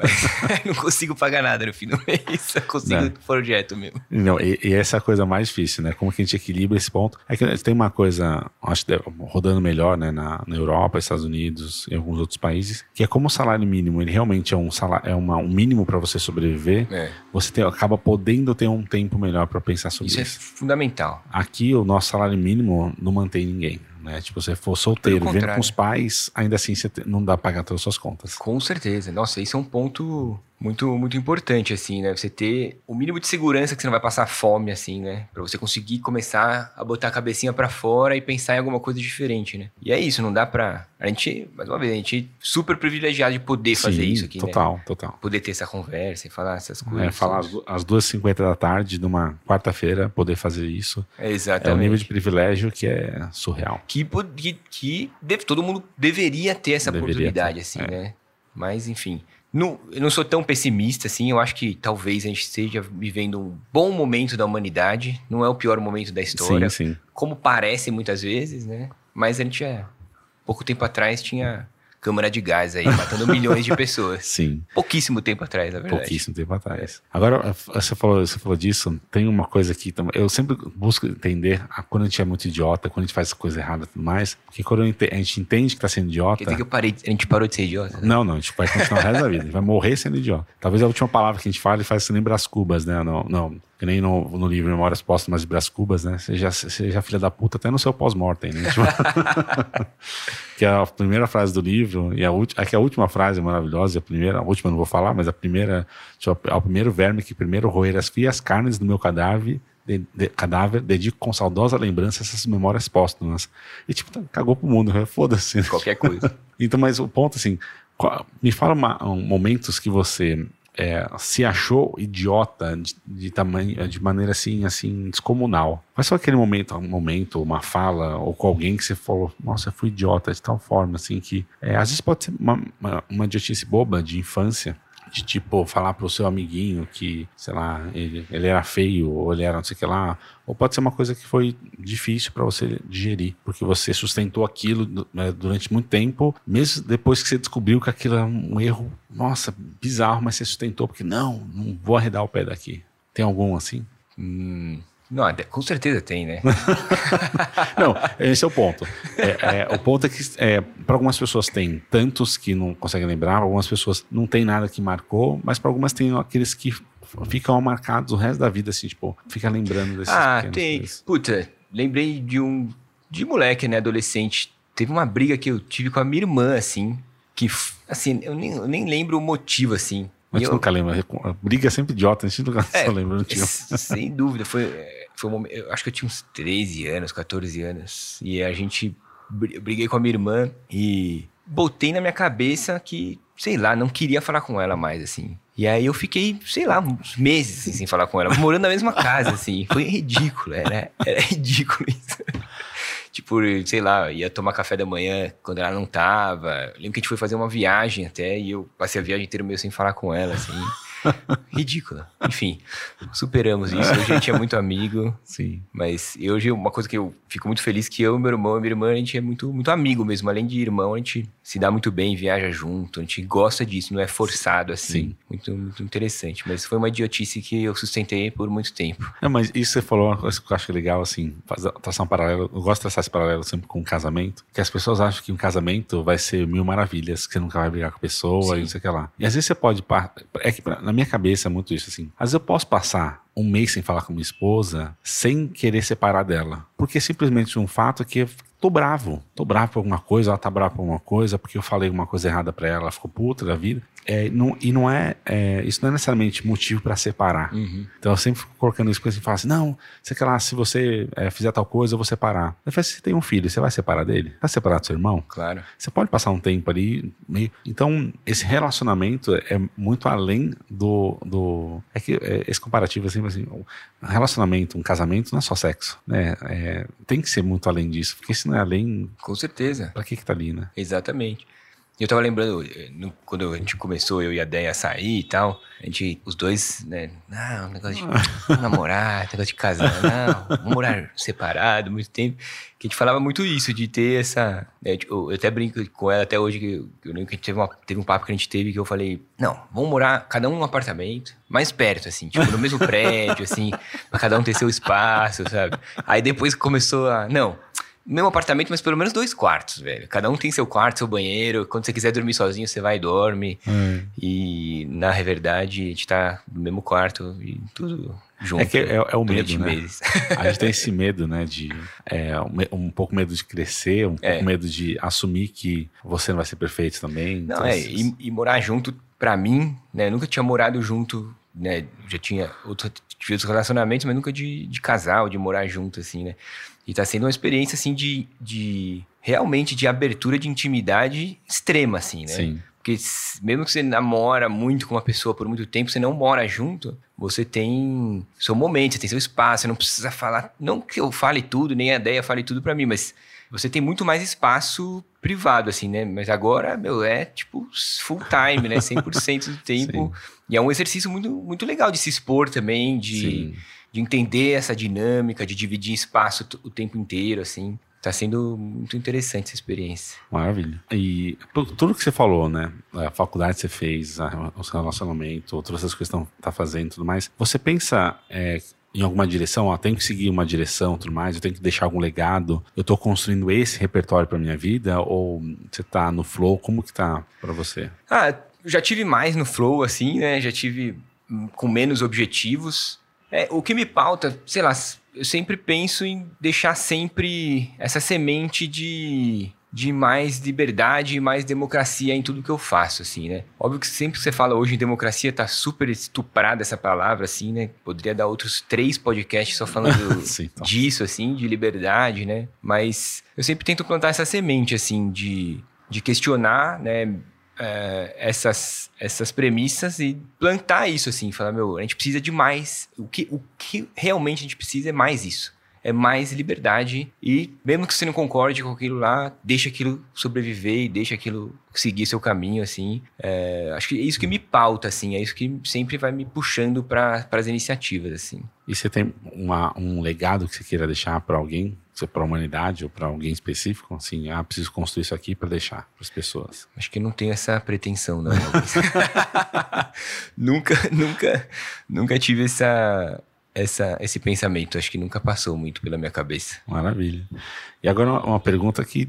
Mas, não consigo pagar nada no fim do mês, eu consigo não. projeto mesmo. Não, e, e, essa é a coisa mais difícil, né? Como que a gente equilibra esse ponto? É que tem uma coisa, acho que rodando melhor, né, na, na Europa, Estados Unidos e alguns outros países, que é como o salário mínimo, ele realmente é um salário, é uma, um mínimo para você sobreviver, é. você tem, acaba podendo ter um tempo melhor para pensar sobre isso. Isso é fundamental. Aqui, o nosso salário mínimo não mantém ninguém né? Tipo, você for solteiro, vivendo com os pais, ainda assim você não dá pra pagar todas as suas contas. Com certeza. Nossa, isso é um ponto muito, muito importante, assim, né? Você ter o mínimo de segurança que você não vai passar fome, assim, né? Pra você conseguir começar a botar a cabecinha para fora e pensar em alguma coisa diferente, né? E é isso, não dá pra. A gente, mais uma vez, a gente é super privilegiado de poder fazer Sim, isso aqui, total, né? total. Poder ter essa conversa e falar essas coisas. É, falar às às 2h50 da tarde, numa quarta-feira, poder fazer isso. É, É um exatamente. nível de privilégio que é surreal. que, po- que, que deve- todo mundo deveria ter essa Deveria oportunidade, ter, assim, é. né? Mas, enfim. Não, eu não sou tão pessimista, assim. Eu acho que talvez a gente esteja vivendo um bom momento da humanidade. Não é o pior momento da história, Sim, sim. como parece muitas vezes, né? Mas a gente é. Pouco tempo atrás tinha câmara de gás aí, matando milhões de pessoas. Sim. Pouquíssimo tempo atrás, na verdade. Pouquíssimo tempo atrás. Agora, você falou, você falou disso, tem uma coisa aqui também. Eu sempre busco entender a- quando a gente é muito idiota, quando a gente faz coisa errada e tudo mais. Porque quando a gente entende que tá sendo idiota. Quer dizer que eu parei, a gente parou de ser idiota? né? Não, não, a gente vai continuar o resto da vida. A gente vai morrer sendo idiota. Talvez a última palavra que a gente fale faz você lembrar as cubas, né? Não, não. Que nem no, no livro Memórias Póstumas de Brás Cubas, né? Seja, seja filha da puta até no seu pós-mortem, né? Tipo, que é a primeira frase do livro, e a, ulti- é que a última frase é maravilhosa, a primeira, a última eu não vou falar, mas a primeira, tipo, ao primeiro verme que primeiro roer as frias carnes do meu cadáver, de, de- cadáver, dedico com saudosa lembrança essas memórias póstumas. E tipo, tá, cagou pro mundo, né? foda-se. Qualquer coisa. Então, mas o ponto assim, qual- me fala uma- um, momentos que você é, se achou idiota de, de tamanho, de maneira assim, assim descomunal. Qual foi aquele momento, um momento, uma fala ou com alguém que você falou, nossa, eu fui idiota de tal forma assim que é, às vezes pode ser uma, uma, uma idiotice boba de infância. De tipo, falar pro seu amiguinho que, sei lá, ele, ele era feio, ou ele era não sei o que lá. Ou pode ser uma coisa que foi difícil para você digerir, porque você sustentou aquilo né, durante muito tempo, mesmo depois que você descobriu que aquilo é um erro, nossa, bizarro, mas você sustentou, porque não, não vou arredar o pé daqui. Tem algum assim? Hum, não, com certeza tem, né? Não, esse é o ponto. É, é, o ponto é que é, para algumas pessoas tem tantos que não conseguem lembrar, algumas pessoas não tem nada que marcou, mas para algumas tem aqueles que ficam marcados o resto da vida, assim, tipo, fica lembrando desses Ah, tem. coisas. Puta, lembrei de um. De moleque, né? Adolescente. Teve uma briga que eu tive com a minha irmã, assim. Que, assim, eu nem, eu nem lembro o motivo, assim. Mas E tu eu- nunca lembra. A briga é sempre idiota, a gente nunca É, lembra. Não tinha. Sem dúvida, foi, foi um momento, eu acho que eu tinha uns 13 anos, 14 anos, e a gente, eu briguei com a minha irmã e botei na minha cabeça que, sei lá, não queria falar com ela mais, assim. E aí eu fiquei, sei lá, uns meses assim, sem falar com ela, morando na mesma casa, assim. Foi ridículo, era, era ridículo isso. Tipo, sei lá, ia tomar café da manhã quando ela não tava. Eu lembro que a gente foi fazer uma viagem até e eu passei a viagem inteira meio sem falar com ela, assim. Ridícula. Enfim, superamos isso. Hoje a gente é muito amigo. Sim. Mas hoje uma coisa que eu fico muito feliz que eu, meu irmão e minha irmã, a gente é muito, muito amigo mesmo. Além de irmão, a gente se dá muito bem, viaja junto, a gente gosta disso, não é forçado assim. Sim. Muito, muito interessante. Mas foi uma idiotice que eu sustentei por muito tempo. Não, mas isso você falou uma coisa que eu acho legal, assim, traçar um paralelo. Eu gosto de traçar esse paralelo sempre com um casamento, que as pessoas acham que um casamento vai ser mil maravilhas, que você nunca vai brigar com a pessoa Sim. e não sei o que lá. E às vezes você pode. É que na minha cabeça é muito isso, assim. Vezes eu posso passar um mês sem falar com minha esposa sem querer separar dela. Porque simplesmente um fato é que tô bravo. Tô bravo por alguma coisa, ela tá brava por alguma coisa, porque eu falei alguma coisa errada pra ela, ela ficou puta da vida. É, não- e não é, é, Isso não é necessariamente motivo pra separar. Então eu sempre fico colocando isso porque assim, fala assim: não, sei que lá, se você é, fizer tal coisa, eu vou separar. Eu falei, você tem um filho, você vai separar dele? Vai separar do seu irmão? Claro. Você pode passar um tempo ali meio. Então, esse relacionamento é muito além do. do é que é, esse comparativo, assim, assim, um relacionamento, um casamento não é só sexo, né? É, tem que ser muito além disso, porque se não é além, Com certeza. pra que que tá ali, né? Exatamente. Eu tava lembrando, eh, quando a gente começou, eu e a Deia a sair e tal, a gente, os dois, né, não, negócio de namorar, negócio de casar, não, vamos morar separado, muito tempo. Que a gente falava muito isso, de ter essa. né, tipo, eu até brinco com ela até hoje, que eu, eu lembro que a gente teve, uma- teve um papo que a gente teve que eu falei, não, vamos morar cada um num apartamento, mais perto, assim, tipo, no mesmo prédio, assim, pra cada um ter seu espaço, sabe? Aí depois começou a. Não, mesmo apartamento, mas pelo menos dois quartos, velho. Cada um tem seu quarto, seu banheiro. Quando você quiser dormir sozinho, você vai e dorme. E na verdade, a gente tá no mesmo quarto e tudo junto. É que é, é o medo, né? meses. A gente tem esse medo, né? De é, um, um pouco medo de crescer, um É. pouco medo de assumir que você não vai ser perfeito também. Não, Então, é, esses- e, e morar junto para mim, né? Nunca tinha morado junto, né? Já tinha outros, outros relacionamentos, mas nunca de, de casal, de morar junto, assim, né? E tá sendo uma experiência, assim, de, de realmente de abertura de intimidade extrema, assim, né? Sim. Porque mesmo que você namora muito com uma pessoa por muito tempo, você não mora junto, você tem seu momento, você tem seu espaço, você não precisa falar. Não que eu fale tudo, nem a ideia fale tudo para mim, mas você tem muito mais espaço privado, assim, né? Mas agora, meu, é tipo full time, né? 100% do tempo. e é um exercício muito, muito legal de se expor também, de, de entender essa dinâmica, de dividir espaço o tempo inteiro, assim. Tá sendo muito interessante essa experiência. Maravilha. E tudo que você falou, né? A faculdade que você fez, o seu relacionamento, todas essas coisas que você tá fazendo e tudo mais. Você pensa é, em alguma direção, ó, tenho que seguir uma direção tudo mais, eu tenho que deixar algum legado, eu tô construindo esse repertório para minha vida, ou você tá no flow, como que tá para você? Ah, já tive mais no flow, assim, né, já tive com menos objetivos. É, o que me pauta, sei lá, eu sempre penso em deixar sempre essa semente de, de mais liberdade e mais democracia em tudo que eu faço, assim, né? Óbvio que sempre que você fala hoje em democracia, tá super estuprada essa palavra, assim, né? Poderia dar outros três podcasts só falando Sim, tá. disso, assim, de liberdade, né? Mas eu sempre tento plantar essa semente, assim, de, de questionar, né? É, essas, essas premissas e plantar isso assim, falar, meu, a gente precisa de mais. O que, o que realmente a gente precisa é mais isso. É mais liberdade e, mesmo que você não concorde com aquilo lá, deixa aquilo sobreviver e deixa aquilo seguir seu caminho, assim. É, acho que é isso que me pauta, assim. É isso que sempre vai me puxando para as iniciativas, assim. E você tem uma, um legado que você queira deixar para alguém para a humanidade ou para alguém específico, assim, ah, preciso construir isso aqui para deixar para as pessoas. Acho que não tenho essa pretensão, não. nunca, nunca, nunca tive essa, essa, esse pensamento. Acho que nunca passou muito pela minha cabeça. Maravilha. E agora uma pergunta que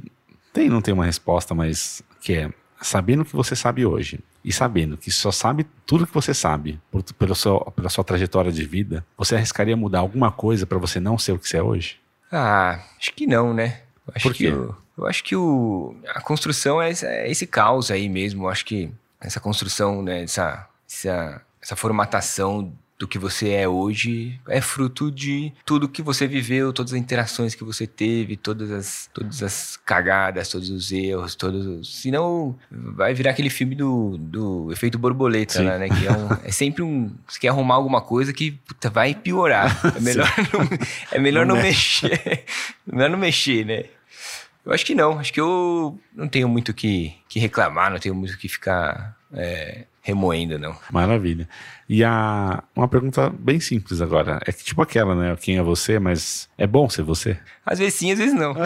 tem, não tem uma resposta, mas que é sabendo o que você sabe hoje e sabendo que só sabe tudo que você sabe por, pelo seu, pela sua trajetória de vida, você arriscaria mudar alguma coisa para você não ser o que você é hoje? Ah, acho que não, né? Acho Por quê? Eu, eu acho que o, a construção é, é esse caos aí mesmo. Eu acho que essa construção, né, essa, essa, essa formatação do que você é hoje é fruto de tudo que você viveu, todas as interações que você teve, todas as, todas as cagadas, todos os erros, todos os... Senão vai virar aquele filme do, do efeito borboleta, lá, né? Que é, um, é, sempre um... Você quer arrumar alguma coisa que puta, vai piorar. É melhor não, é melhor não, não mexer. melhor não mexer, né? Eu acho que não. Acho que eu não tenho muito que, que reclamar, não tenho muito que ficar... É, remoendo, não. Maravilha. E a, uma pergunta bem simples agora. É que tipo aquela, né? Quem é você, mas é bom ser você? Às vezes sim, às vezes não.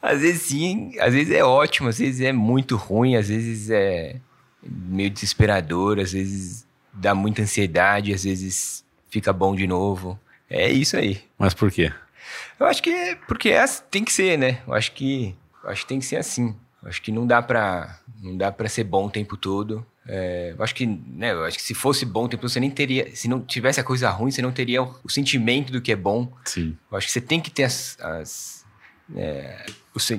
às vezes sim, às vezes é ótimo, às vezes é muito ruim, às vezes é meio desesperador, às vezes dá muita ansiedade, às vezes fica bom de novo. É isso aí. Mas por quê? Eu acho que é porque é, tem que ser, né? Eu acho que, eu acho que tem que ser assim. Acho que não dá para não dá para ser bom o tempo todo. É, acho que, né, acho que se fosse bom o tempo todo, você nem teria, se não tivesse a coisa ruim, você não teria o, o sentimento do que é bom. Sim. Eu acho que você tem que ter as, as é, os,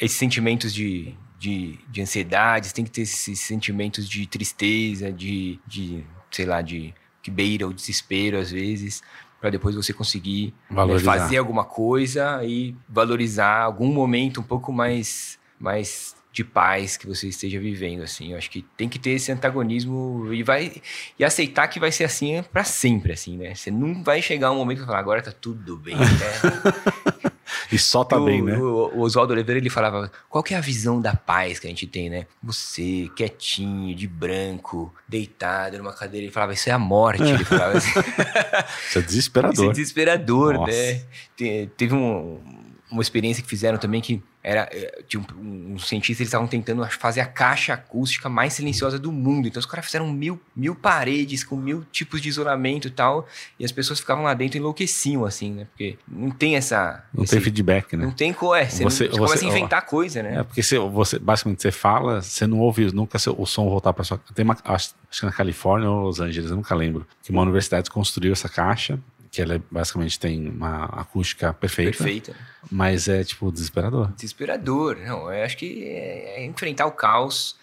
esses sentimentos de, de, de ansiedade, você tem que ter esses sentimentos de tristeza, de, de sei lá, de que beira o desespero às vezes, para depois você conseguir né, fazer alguma coisa e valorizar algum momento um pouco mais mais de paz que você esteja vivendo, assim. Eu acho que tem que ter esse antagonismo e vai e aceitar que vai ser assim para sempre, assim, né? Você não vai chegar um momento e falar agora tá tudo bem, né? e só tá o, bem, né? O, o Oswaldo Oliveira ele falava qual que é a visão da paz que a gente tem, né? Você quietinho, de branco, deitado numa cadeira, ele falava isso é a morte, ele falava assim. isso é desesperador. Isso é desesperador, Nossa. né? Te, teve um, uma experiência que fizeram também que era eh, tinha um, um cientista eles estavam tentando fazer a caixa acústica mais silenciosa do mundo. Então os caras fizeram mil, mil paredes com mil tipos de isolamento e tal e as pessoas ficavam lá dentro e enlouqueciam assim né? Porque não tem essa não esse, tem feedback né? Não tem coé você, você, não, você, começa a inventar coisa né? é porque você, você basicamente você fala você não ouve nunca o som voltar para sua tem uma acho, acho que na Califórnia ou Los Angeles eu nunca lembro que uma universidade construiu essa caixa que ela basicamente tem uma acústica perfeita. Perfeita. Mas é, tipo, desesperador. Desesperador. Não, eu acho que é, é enfrentar o caos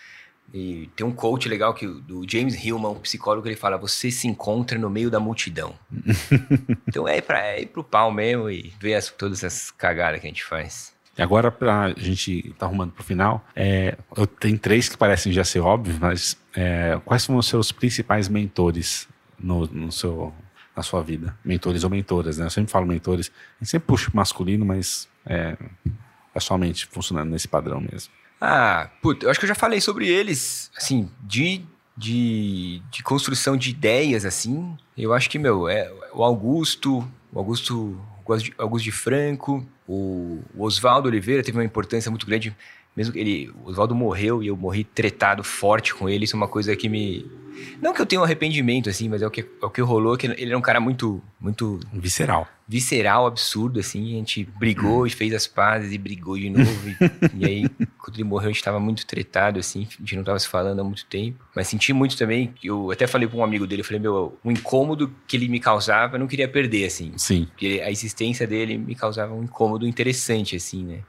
E tem um coach legal que do James Hillman, um psicólogo, ele fala: você se encontra no meio da multidão. então é para é ir pro pau mesmo e ver as, todas essas cagadas que a gente faz. E agora, pra gente tá arrumando pro final, é, eu tenho três que parecem já ser óbvios, mas é, quais são os seus principais mentores no, no seu, na sua vida? Mentores ou mentoras, né? Eu sempre falo mentores, a gente sempre puxa masculino, mas é, é somente funcionando nesse padrão mesmo. Ah, puta, eu acho que eu já falei sobre eles, assim, de, de, de construção de ideias, assim. Eu acho que, meu, é o Augusto, o Augusto, Augusto de Franco, o, o Oswaldo Oliveira teve uma importância muito grande, mesmo que ele, o Oswaldo morreu e eu morri tretado forte com ele, isso é uma coisa que me não que eu tenha um arrependimento, assim, mas é o que, é o que rolou, que ele era um cara muito, muito... Visceral. Visceral, absurdo, assim. A gente brigou e fez as pazes e brigou de novo. e, e, aí, quando ele morreu, a gente tava muito tretado, assim. A gente não tava se falando há muito tempo. Mas senti muito também, eu até falei pra um amigo dele, eu falei, meu, o incômodo que ele me causava, eu não queria perder, assim. Sim. Porque a existência dele me causava um incômodo interessante, assim, né?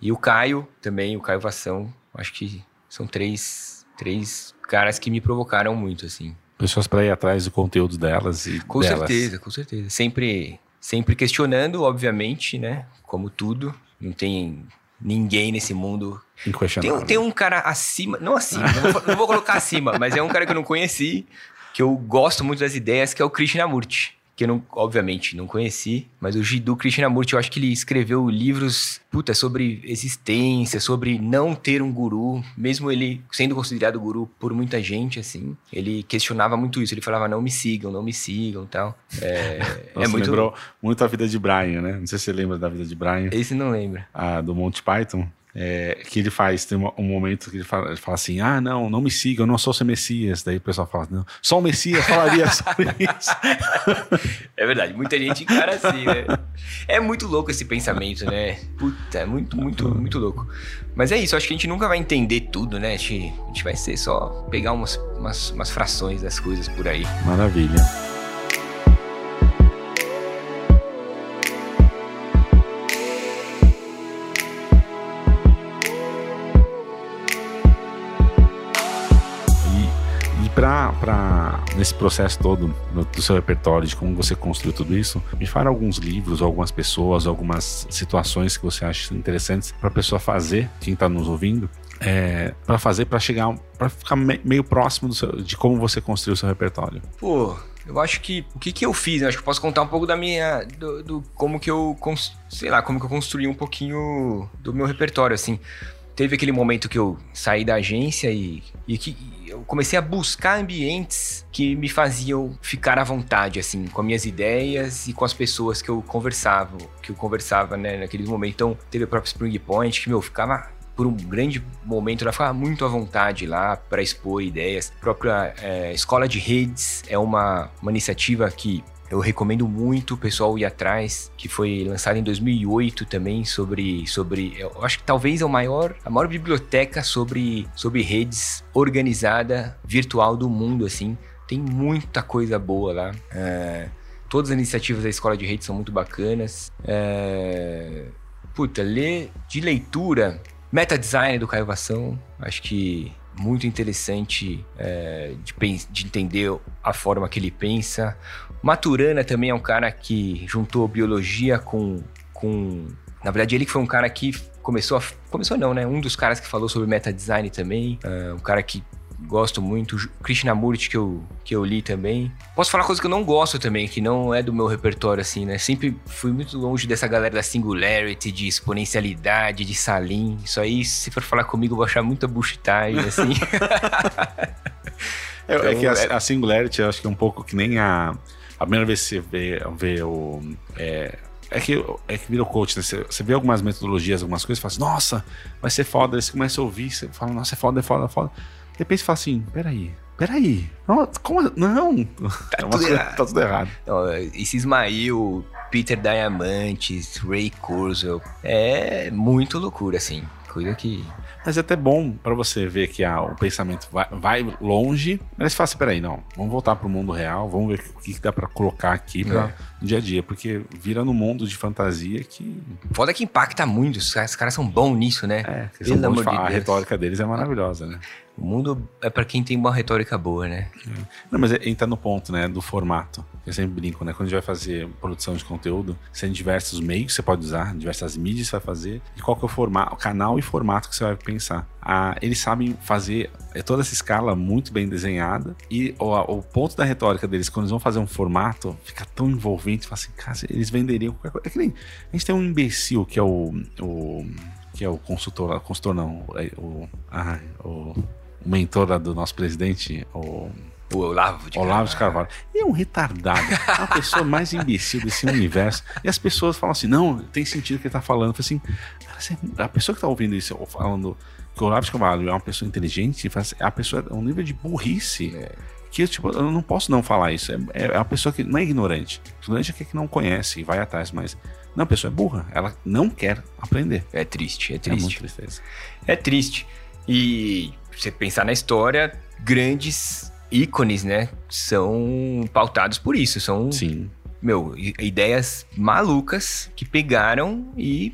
E o Caio também, o Caio Vação, acho que são três, três caras que me provocaram muito, assim. Pessoas para ir atrás do conteúdo delas e Com delas. certeza, com certeza. Sempre, sempre questionando, obviamente, né? Como tudo. Não tem ninguém nesse mundo. Tem, tem um cara acima, não acima, não, vou, não vou colocar acima, mas é um cara que eu não conheci, que eu gosto muito das ideias, que é o Krishnamurti que eu não, obviamente não conheci, mas o Jiddu Krishnamurti, eu acho que ele escreveu livros, puta, sobre existência, sobre não ter um guru, mesmo ele sendo considerado guru por muita gente, assim, ele questionava muito isso, ele falava, não me sigam, não me sigam, tal. É, Nossa, é muito... lembrou muito a vida de Brian, né? Não sei se você lembra da vida de Brian. Esse não lembra. Ah, do Monty Python. É, que ele faz, tem um momento que ele fala, ele fala, assim: Ah, não, não me siga, eu não sou seu Messias. Daí o pessoal fala: Não, só o Messias falaria sobre isso. É verdade, muita gente encara assim, né? É muito louco esse pensamento, né? Puta, é muito, muito, muito louco. Mas é isso, acho que a gente nunca vai entender tudo, né? A gente, a gente vai ser só pegar umas, umas, umas frações das coisas por aí. Maravilha. Para nesse processo todo no, do seu repertório, de como você construiu tudo isso, me fala alguns livros, algumas pessoas, algumas situações que você acha interessantes para a pessoa fazer, quem está nos ouvindo, é, para fazer para chegar, para ficar me, meio próximo seu, de como você construiu o seu repertório. Pô, eu acho que o que, que eu fiz, eu acho que posso contar um pouco da minha, do, do como que eu, sei lá, como que eu construí um pouquinho do meu repertório, assim teve aquele momento que eu saí da agência e, e que eu comecei a buscar ambientes que me faziam ficar à vontade, assim, com as minhas ideias e com as pessoas que eu conversava, que eu conversava, né, naqueles momentos. Então, teve a própria Spring Point, que, meu, ficava por um grande momento, ela ficava muito à vontade lá para expor ideias. A própria é, Escola de Redes é uma, uma iniciativa que eu recomendo muito o pessoal ir atrás, que foi lançado em 2008 também sobre sobre, eu acho que talvez é o maior, a maior biblioteca sobre sobre redes organizada virtual do mundo assim. Tem muita coisa boa lá. É, todas as iniciativas da escola de redes são muito bacanas. É, puta, ler de leitura, meta design do Caio Vação, acho que muito interessante é, de, de, entender a forma que ele pensa. Maturana também é um cara que juntou biologia com, com. Na verdade, ele foi um cara que começou a. Começou não, né? Um dos caras que falou sobre meta design também. Uh, um cara que gosto muito. Krishnamurti, que eu, que eu li também. Posso falar coisa que eu não gosto também, que não é do meu repertório, assim, né? Sempre fui muito longe dessa galera da singularity, de exponencialidade, de Salim. Isso aí, se for falar comigo, eu vou achar muita bullshitagem, assim. é, então, é, que a, é a, singularity, eu acho que é um pouco que nem a... A primeira vez que você vê, vê o... É, é que, é que vira o coach, né? Você, você vê algumas metodologias, algumas coisas, e fala assim, nossa, vai ser foda. Aí você começa a ouvir, você fala, nossa, é foda, é foda, é foda. De repente você fala assim: peraí, peraí. Não, como, não. Tá, é tudo, errado. tá tudo errado. Não, esse Ismail, Peter Diamantes, Ray Kurzweil, é muito loucura, assim. Coisa que mas é até bom para você ver que ah, o pensamento vai, vai, longe, mas você fala assim, peraí, não, vamos voltar pro mundo real, vamos ver o que, que dá para colocar aqui pra, é. no dia a dia, porque vira no mundo de fantasia que... Foda que impacta muito, os caras, os caras são bons nisso, né? É, Pelo amor de a retórica deles é maravilhosa, né? O mundo é para quem tem uma retórica boa, né? Não, mas entra no ponto, né, do formato. Eu sempre brinco, né? Quando a gente vai fazer produção de conteúdo, você tem diversos meios que você pode usar, diversas mídias que você vai fazer, e qual que é o formato, canal e formato que você vai pensar. Ah, eles sabem fazer é toda essa escala muito bem desenhada, e o, o ponto da retórica deles, quando eles vão fazer um formato, fica tão envolvente, fala assim, cara, eles venderiam qualquer coisa. É que nem, a gente tem um imbecil que é o, o que é o consultor, consultor não, é o, ah, o o mentor do nosso presidente, o o Olavo de Olavo de Carvalho. Ele é um retardado. É a pessoa mais imbecil desse universo. E as pessoas falam assim: não, tem sentido o que ele tá falando. Eu assim, a pessoa que tá ouvindo isso, falando que o Olavo de Carvalho é uma pessoa inteligente, assim, a pessoa é um nível de burrice. É. Que tipo, eu não posso não falar isso. É, é uma pessoa que não é ignorante. Ignorante é que não conhece e vai atrás, mas. Não, a pessoa é burra. Ela não quer aprender. É triste, é triste. É muito tristeza. É triste. E você pensar na história, grandes ícones, né, são pautados por isso, são Sim. Meu, ideias malucas que pegaram e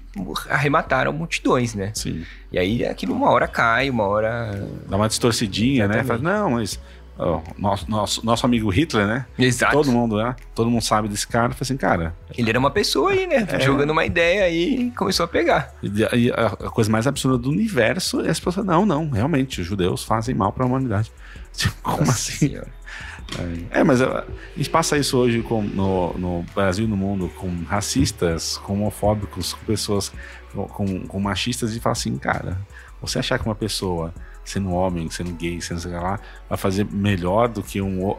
arremataram multidões, né? Sim. E aí aquilo uma hora cai, uma hora. Dá uma distorcidinha, né? Fala, não, mas Oh, nosso, nosso, nosso amigo Hitler, né? Exato. Todo mundo, né? Todo mundo sabe desse cara. Falei assim, cara. Ele era uma pessoa aí, né? É... Jogando uma ideia aí e começou a pegar. E, e a, coisa mais absurda do universo é as pessoas, não, não, realmente, os judeus fazem mal para a humanidade. Tipo, como Nossa assim? Senhora. É, mas a gente passa isso hoje com, no, no Brasil e no mundo com racistas, com homofóbicos, com pessoas, com, com machistas e fala assim, cara, você achar que uma pessoa sendo homem, sendo gay, sendo sei lá, vai fazer melhor do que um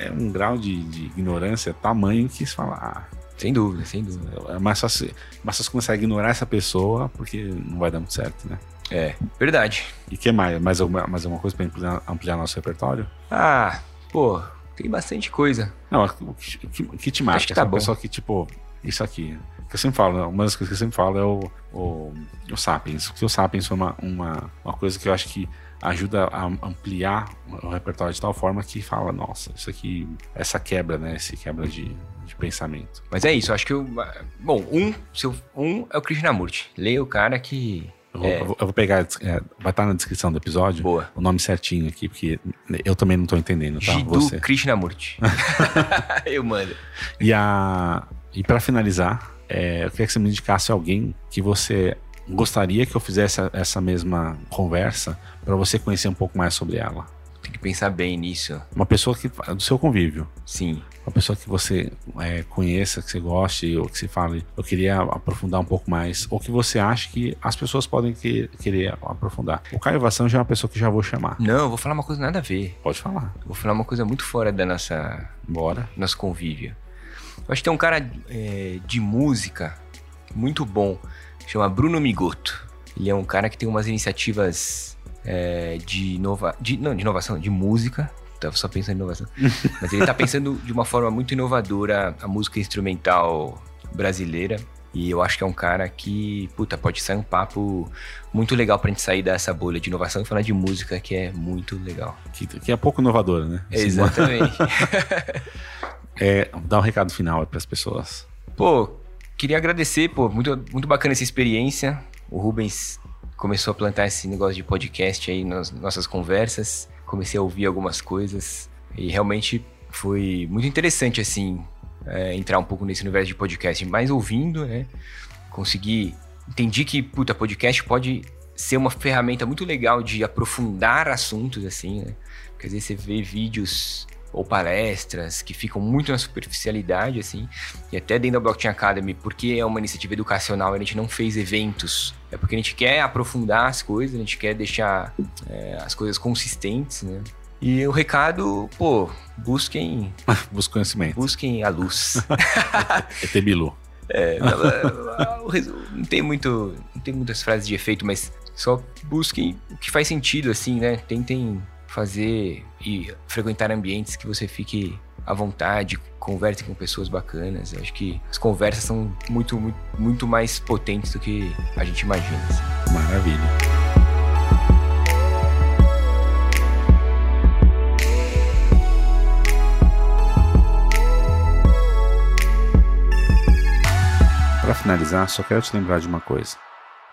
é um grau de, de ignorância tamanho que se fala, ah, sem dúvida, sem dúvida. É mais fácil, mais fácil começar a ignorar essa pessoa porque não vai dar muito certo, né? É, verdade. E que mais? Mais alguma, mais alguma coisa para ampliar, ampliar nosso repertório? Ah, pô, tem bastante coisa. Não, o que, o que te marca? Acho que tá bom. pessoa que, tipo, isso aqui. Que eu sempre falo, uma das coisas que eu sempre falo é o, o, o Sapiens. O Sapiens foi uma, uma, uma coisa que eu acho que ajuda a ampliar o repertório de tal forma que fala, nossa, isso aqui, essa quebra, né? Esse quebra de, de pensamento. Mas é isso, acho que eu. Bom, um, seu, um é o Krishnamurti. Leia o cara que. Eu vou, é... eu vou pegar, é, vai estar na descrição do episódio Boa. o nome certinho aqui, porque eu também não estou entendendo, tá? Jiddu Você. Krishnamurti. eu mando. E, a, e para finalizar, é, eu queria que você me indicasse alguém que você gostaria que eu fizesse essa mesma conversa para você conhecer um pouco mais sobre ela. Tem que pensar bem nisso. Uma pessoa que do seu convívio. Sim. Uma pessoa que você é, conheça, que você goste, ou que você fale, eu queria aprofundar um pouco mais, ou que você acha que as pessoas podem que, querer aprofundar. O Caio Vassão já é uma pessoa que já vou chamar. Não, eu vou falar uma coisa nada a ver. Pode falar. vou falar uma coisa muito fora da nossa. Bora. Nosso convívio. Eu acho que tem um cara é, de música muito bom chama Bruno Migoto. Ele é um cara que tem umas iniciativas é, de, inova de, não, de inovação, de música. Tava só pensando em inovação. Mas ele tá pensando de uma forma muito inovadora a música instrumental brasileira. E eu acho que é um cara que, puta, pode sair um papo muito legal pra gente sair dessa bolha de inovação e falar de música que é muito legal. Que, que é pouco inovadora, né? Exatamente. é, dá um recado final para as pessoas. Pô, Queria agradecer, pô, muito, muito bacana essa experiência. O Rubens começou a plantar esse negócio de podcast aí nas nossas conversas. Comecei a ouvir algumas coisas e realmente foi muito interessante, assim, é, entrar um pouco nesse universo de podcast, mais ouvindo, né? Consegui. Entendi que, puta, podcast pode ser uma ferramenta muito legal de aprofundar assuntos, assim, né? Porque às vezes você vê vídeos ou palestras que ficam muito na superficialidade, assim. E até dentro da Blockchain Academy, porque é uma iniciativa educacional, a gente não fez eventos. É porque a gente quer aprofundar as coisas, a gente quer deixar é, as coisas consistentes, né? E o recado, pô, busquem. Busquem conhecimento. Busquem a luz. ET Bilu. É, não tem muito. Não tem muitas frases de efeito, mas só busquem o que faz sentido, assim, né? Tentem fazer e frequentar ambientes que você fique à vontade, converse com pessoas bacanas. Acho que as conversas são muito, muito, muito mais potentes do que a gente imagina. Assim. Maravilha. Para finalizar, só quero te lembrar de uma coisa.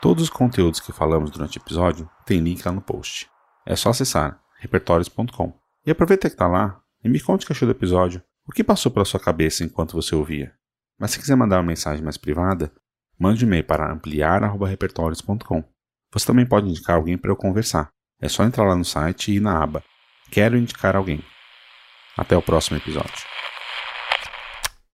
Todos os conteúdos que falamos durante o episódio tem link lá no post. É só acessar repertórios.com. E aproveita que está lá e me conte o que achou do episódio, o que passou pela sua cabeça enquanto você ouvia. Mas se quiser mandar uma mensagem mais privada, mande um e-mail para ampliar.repertórios.com. Você também pode indicar alguém para eu conversar. É só entrar lá no site e ir na aba Quero indicar alguém. Até o próximo episódio.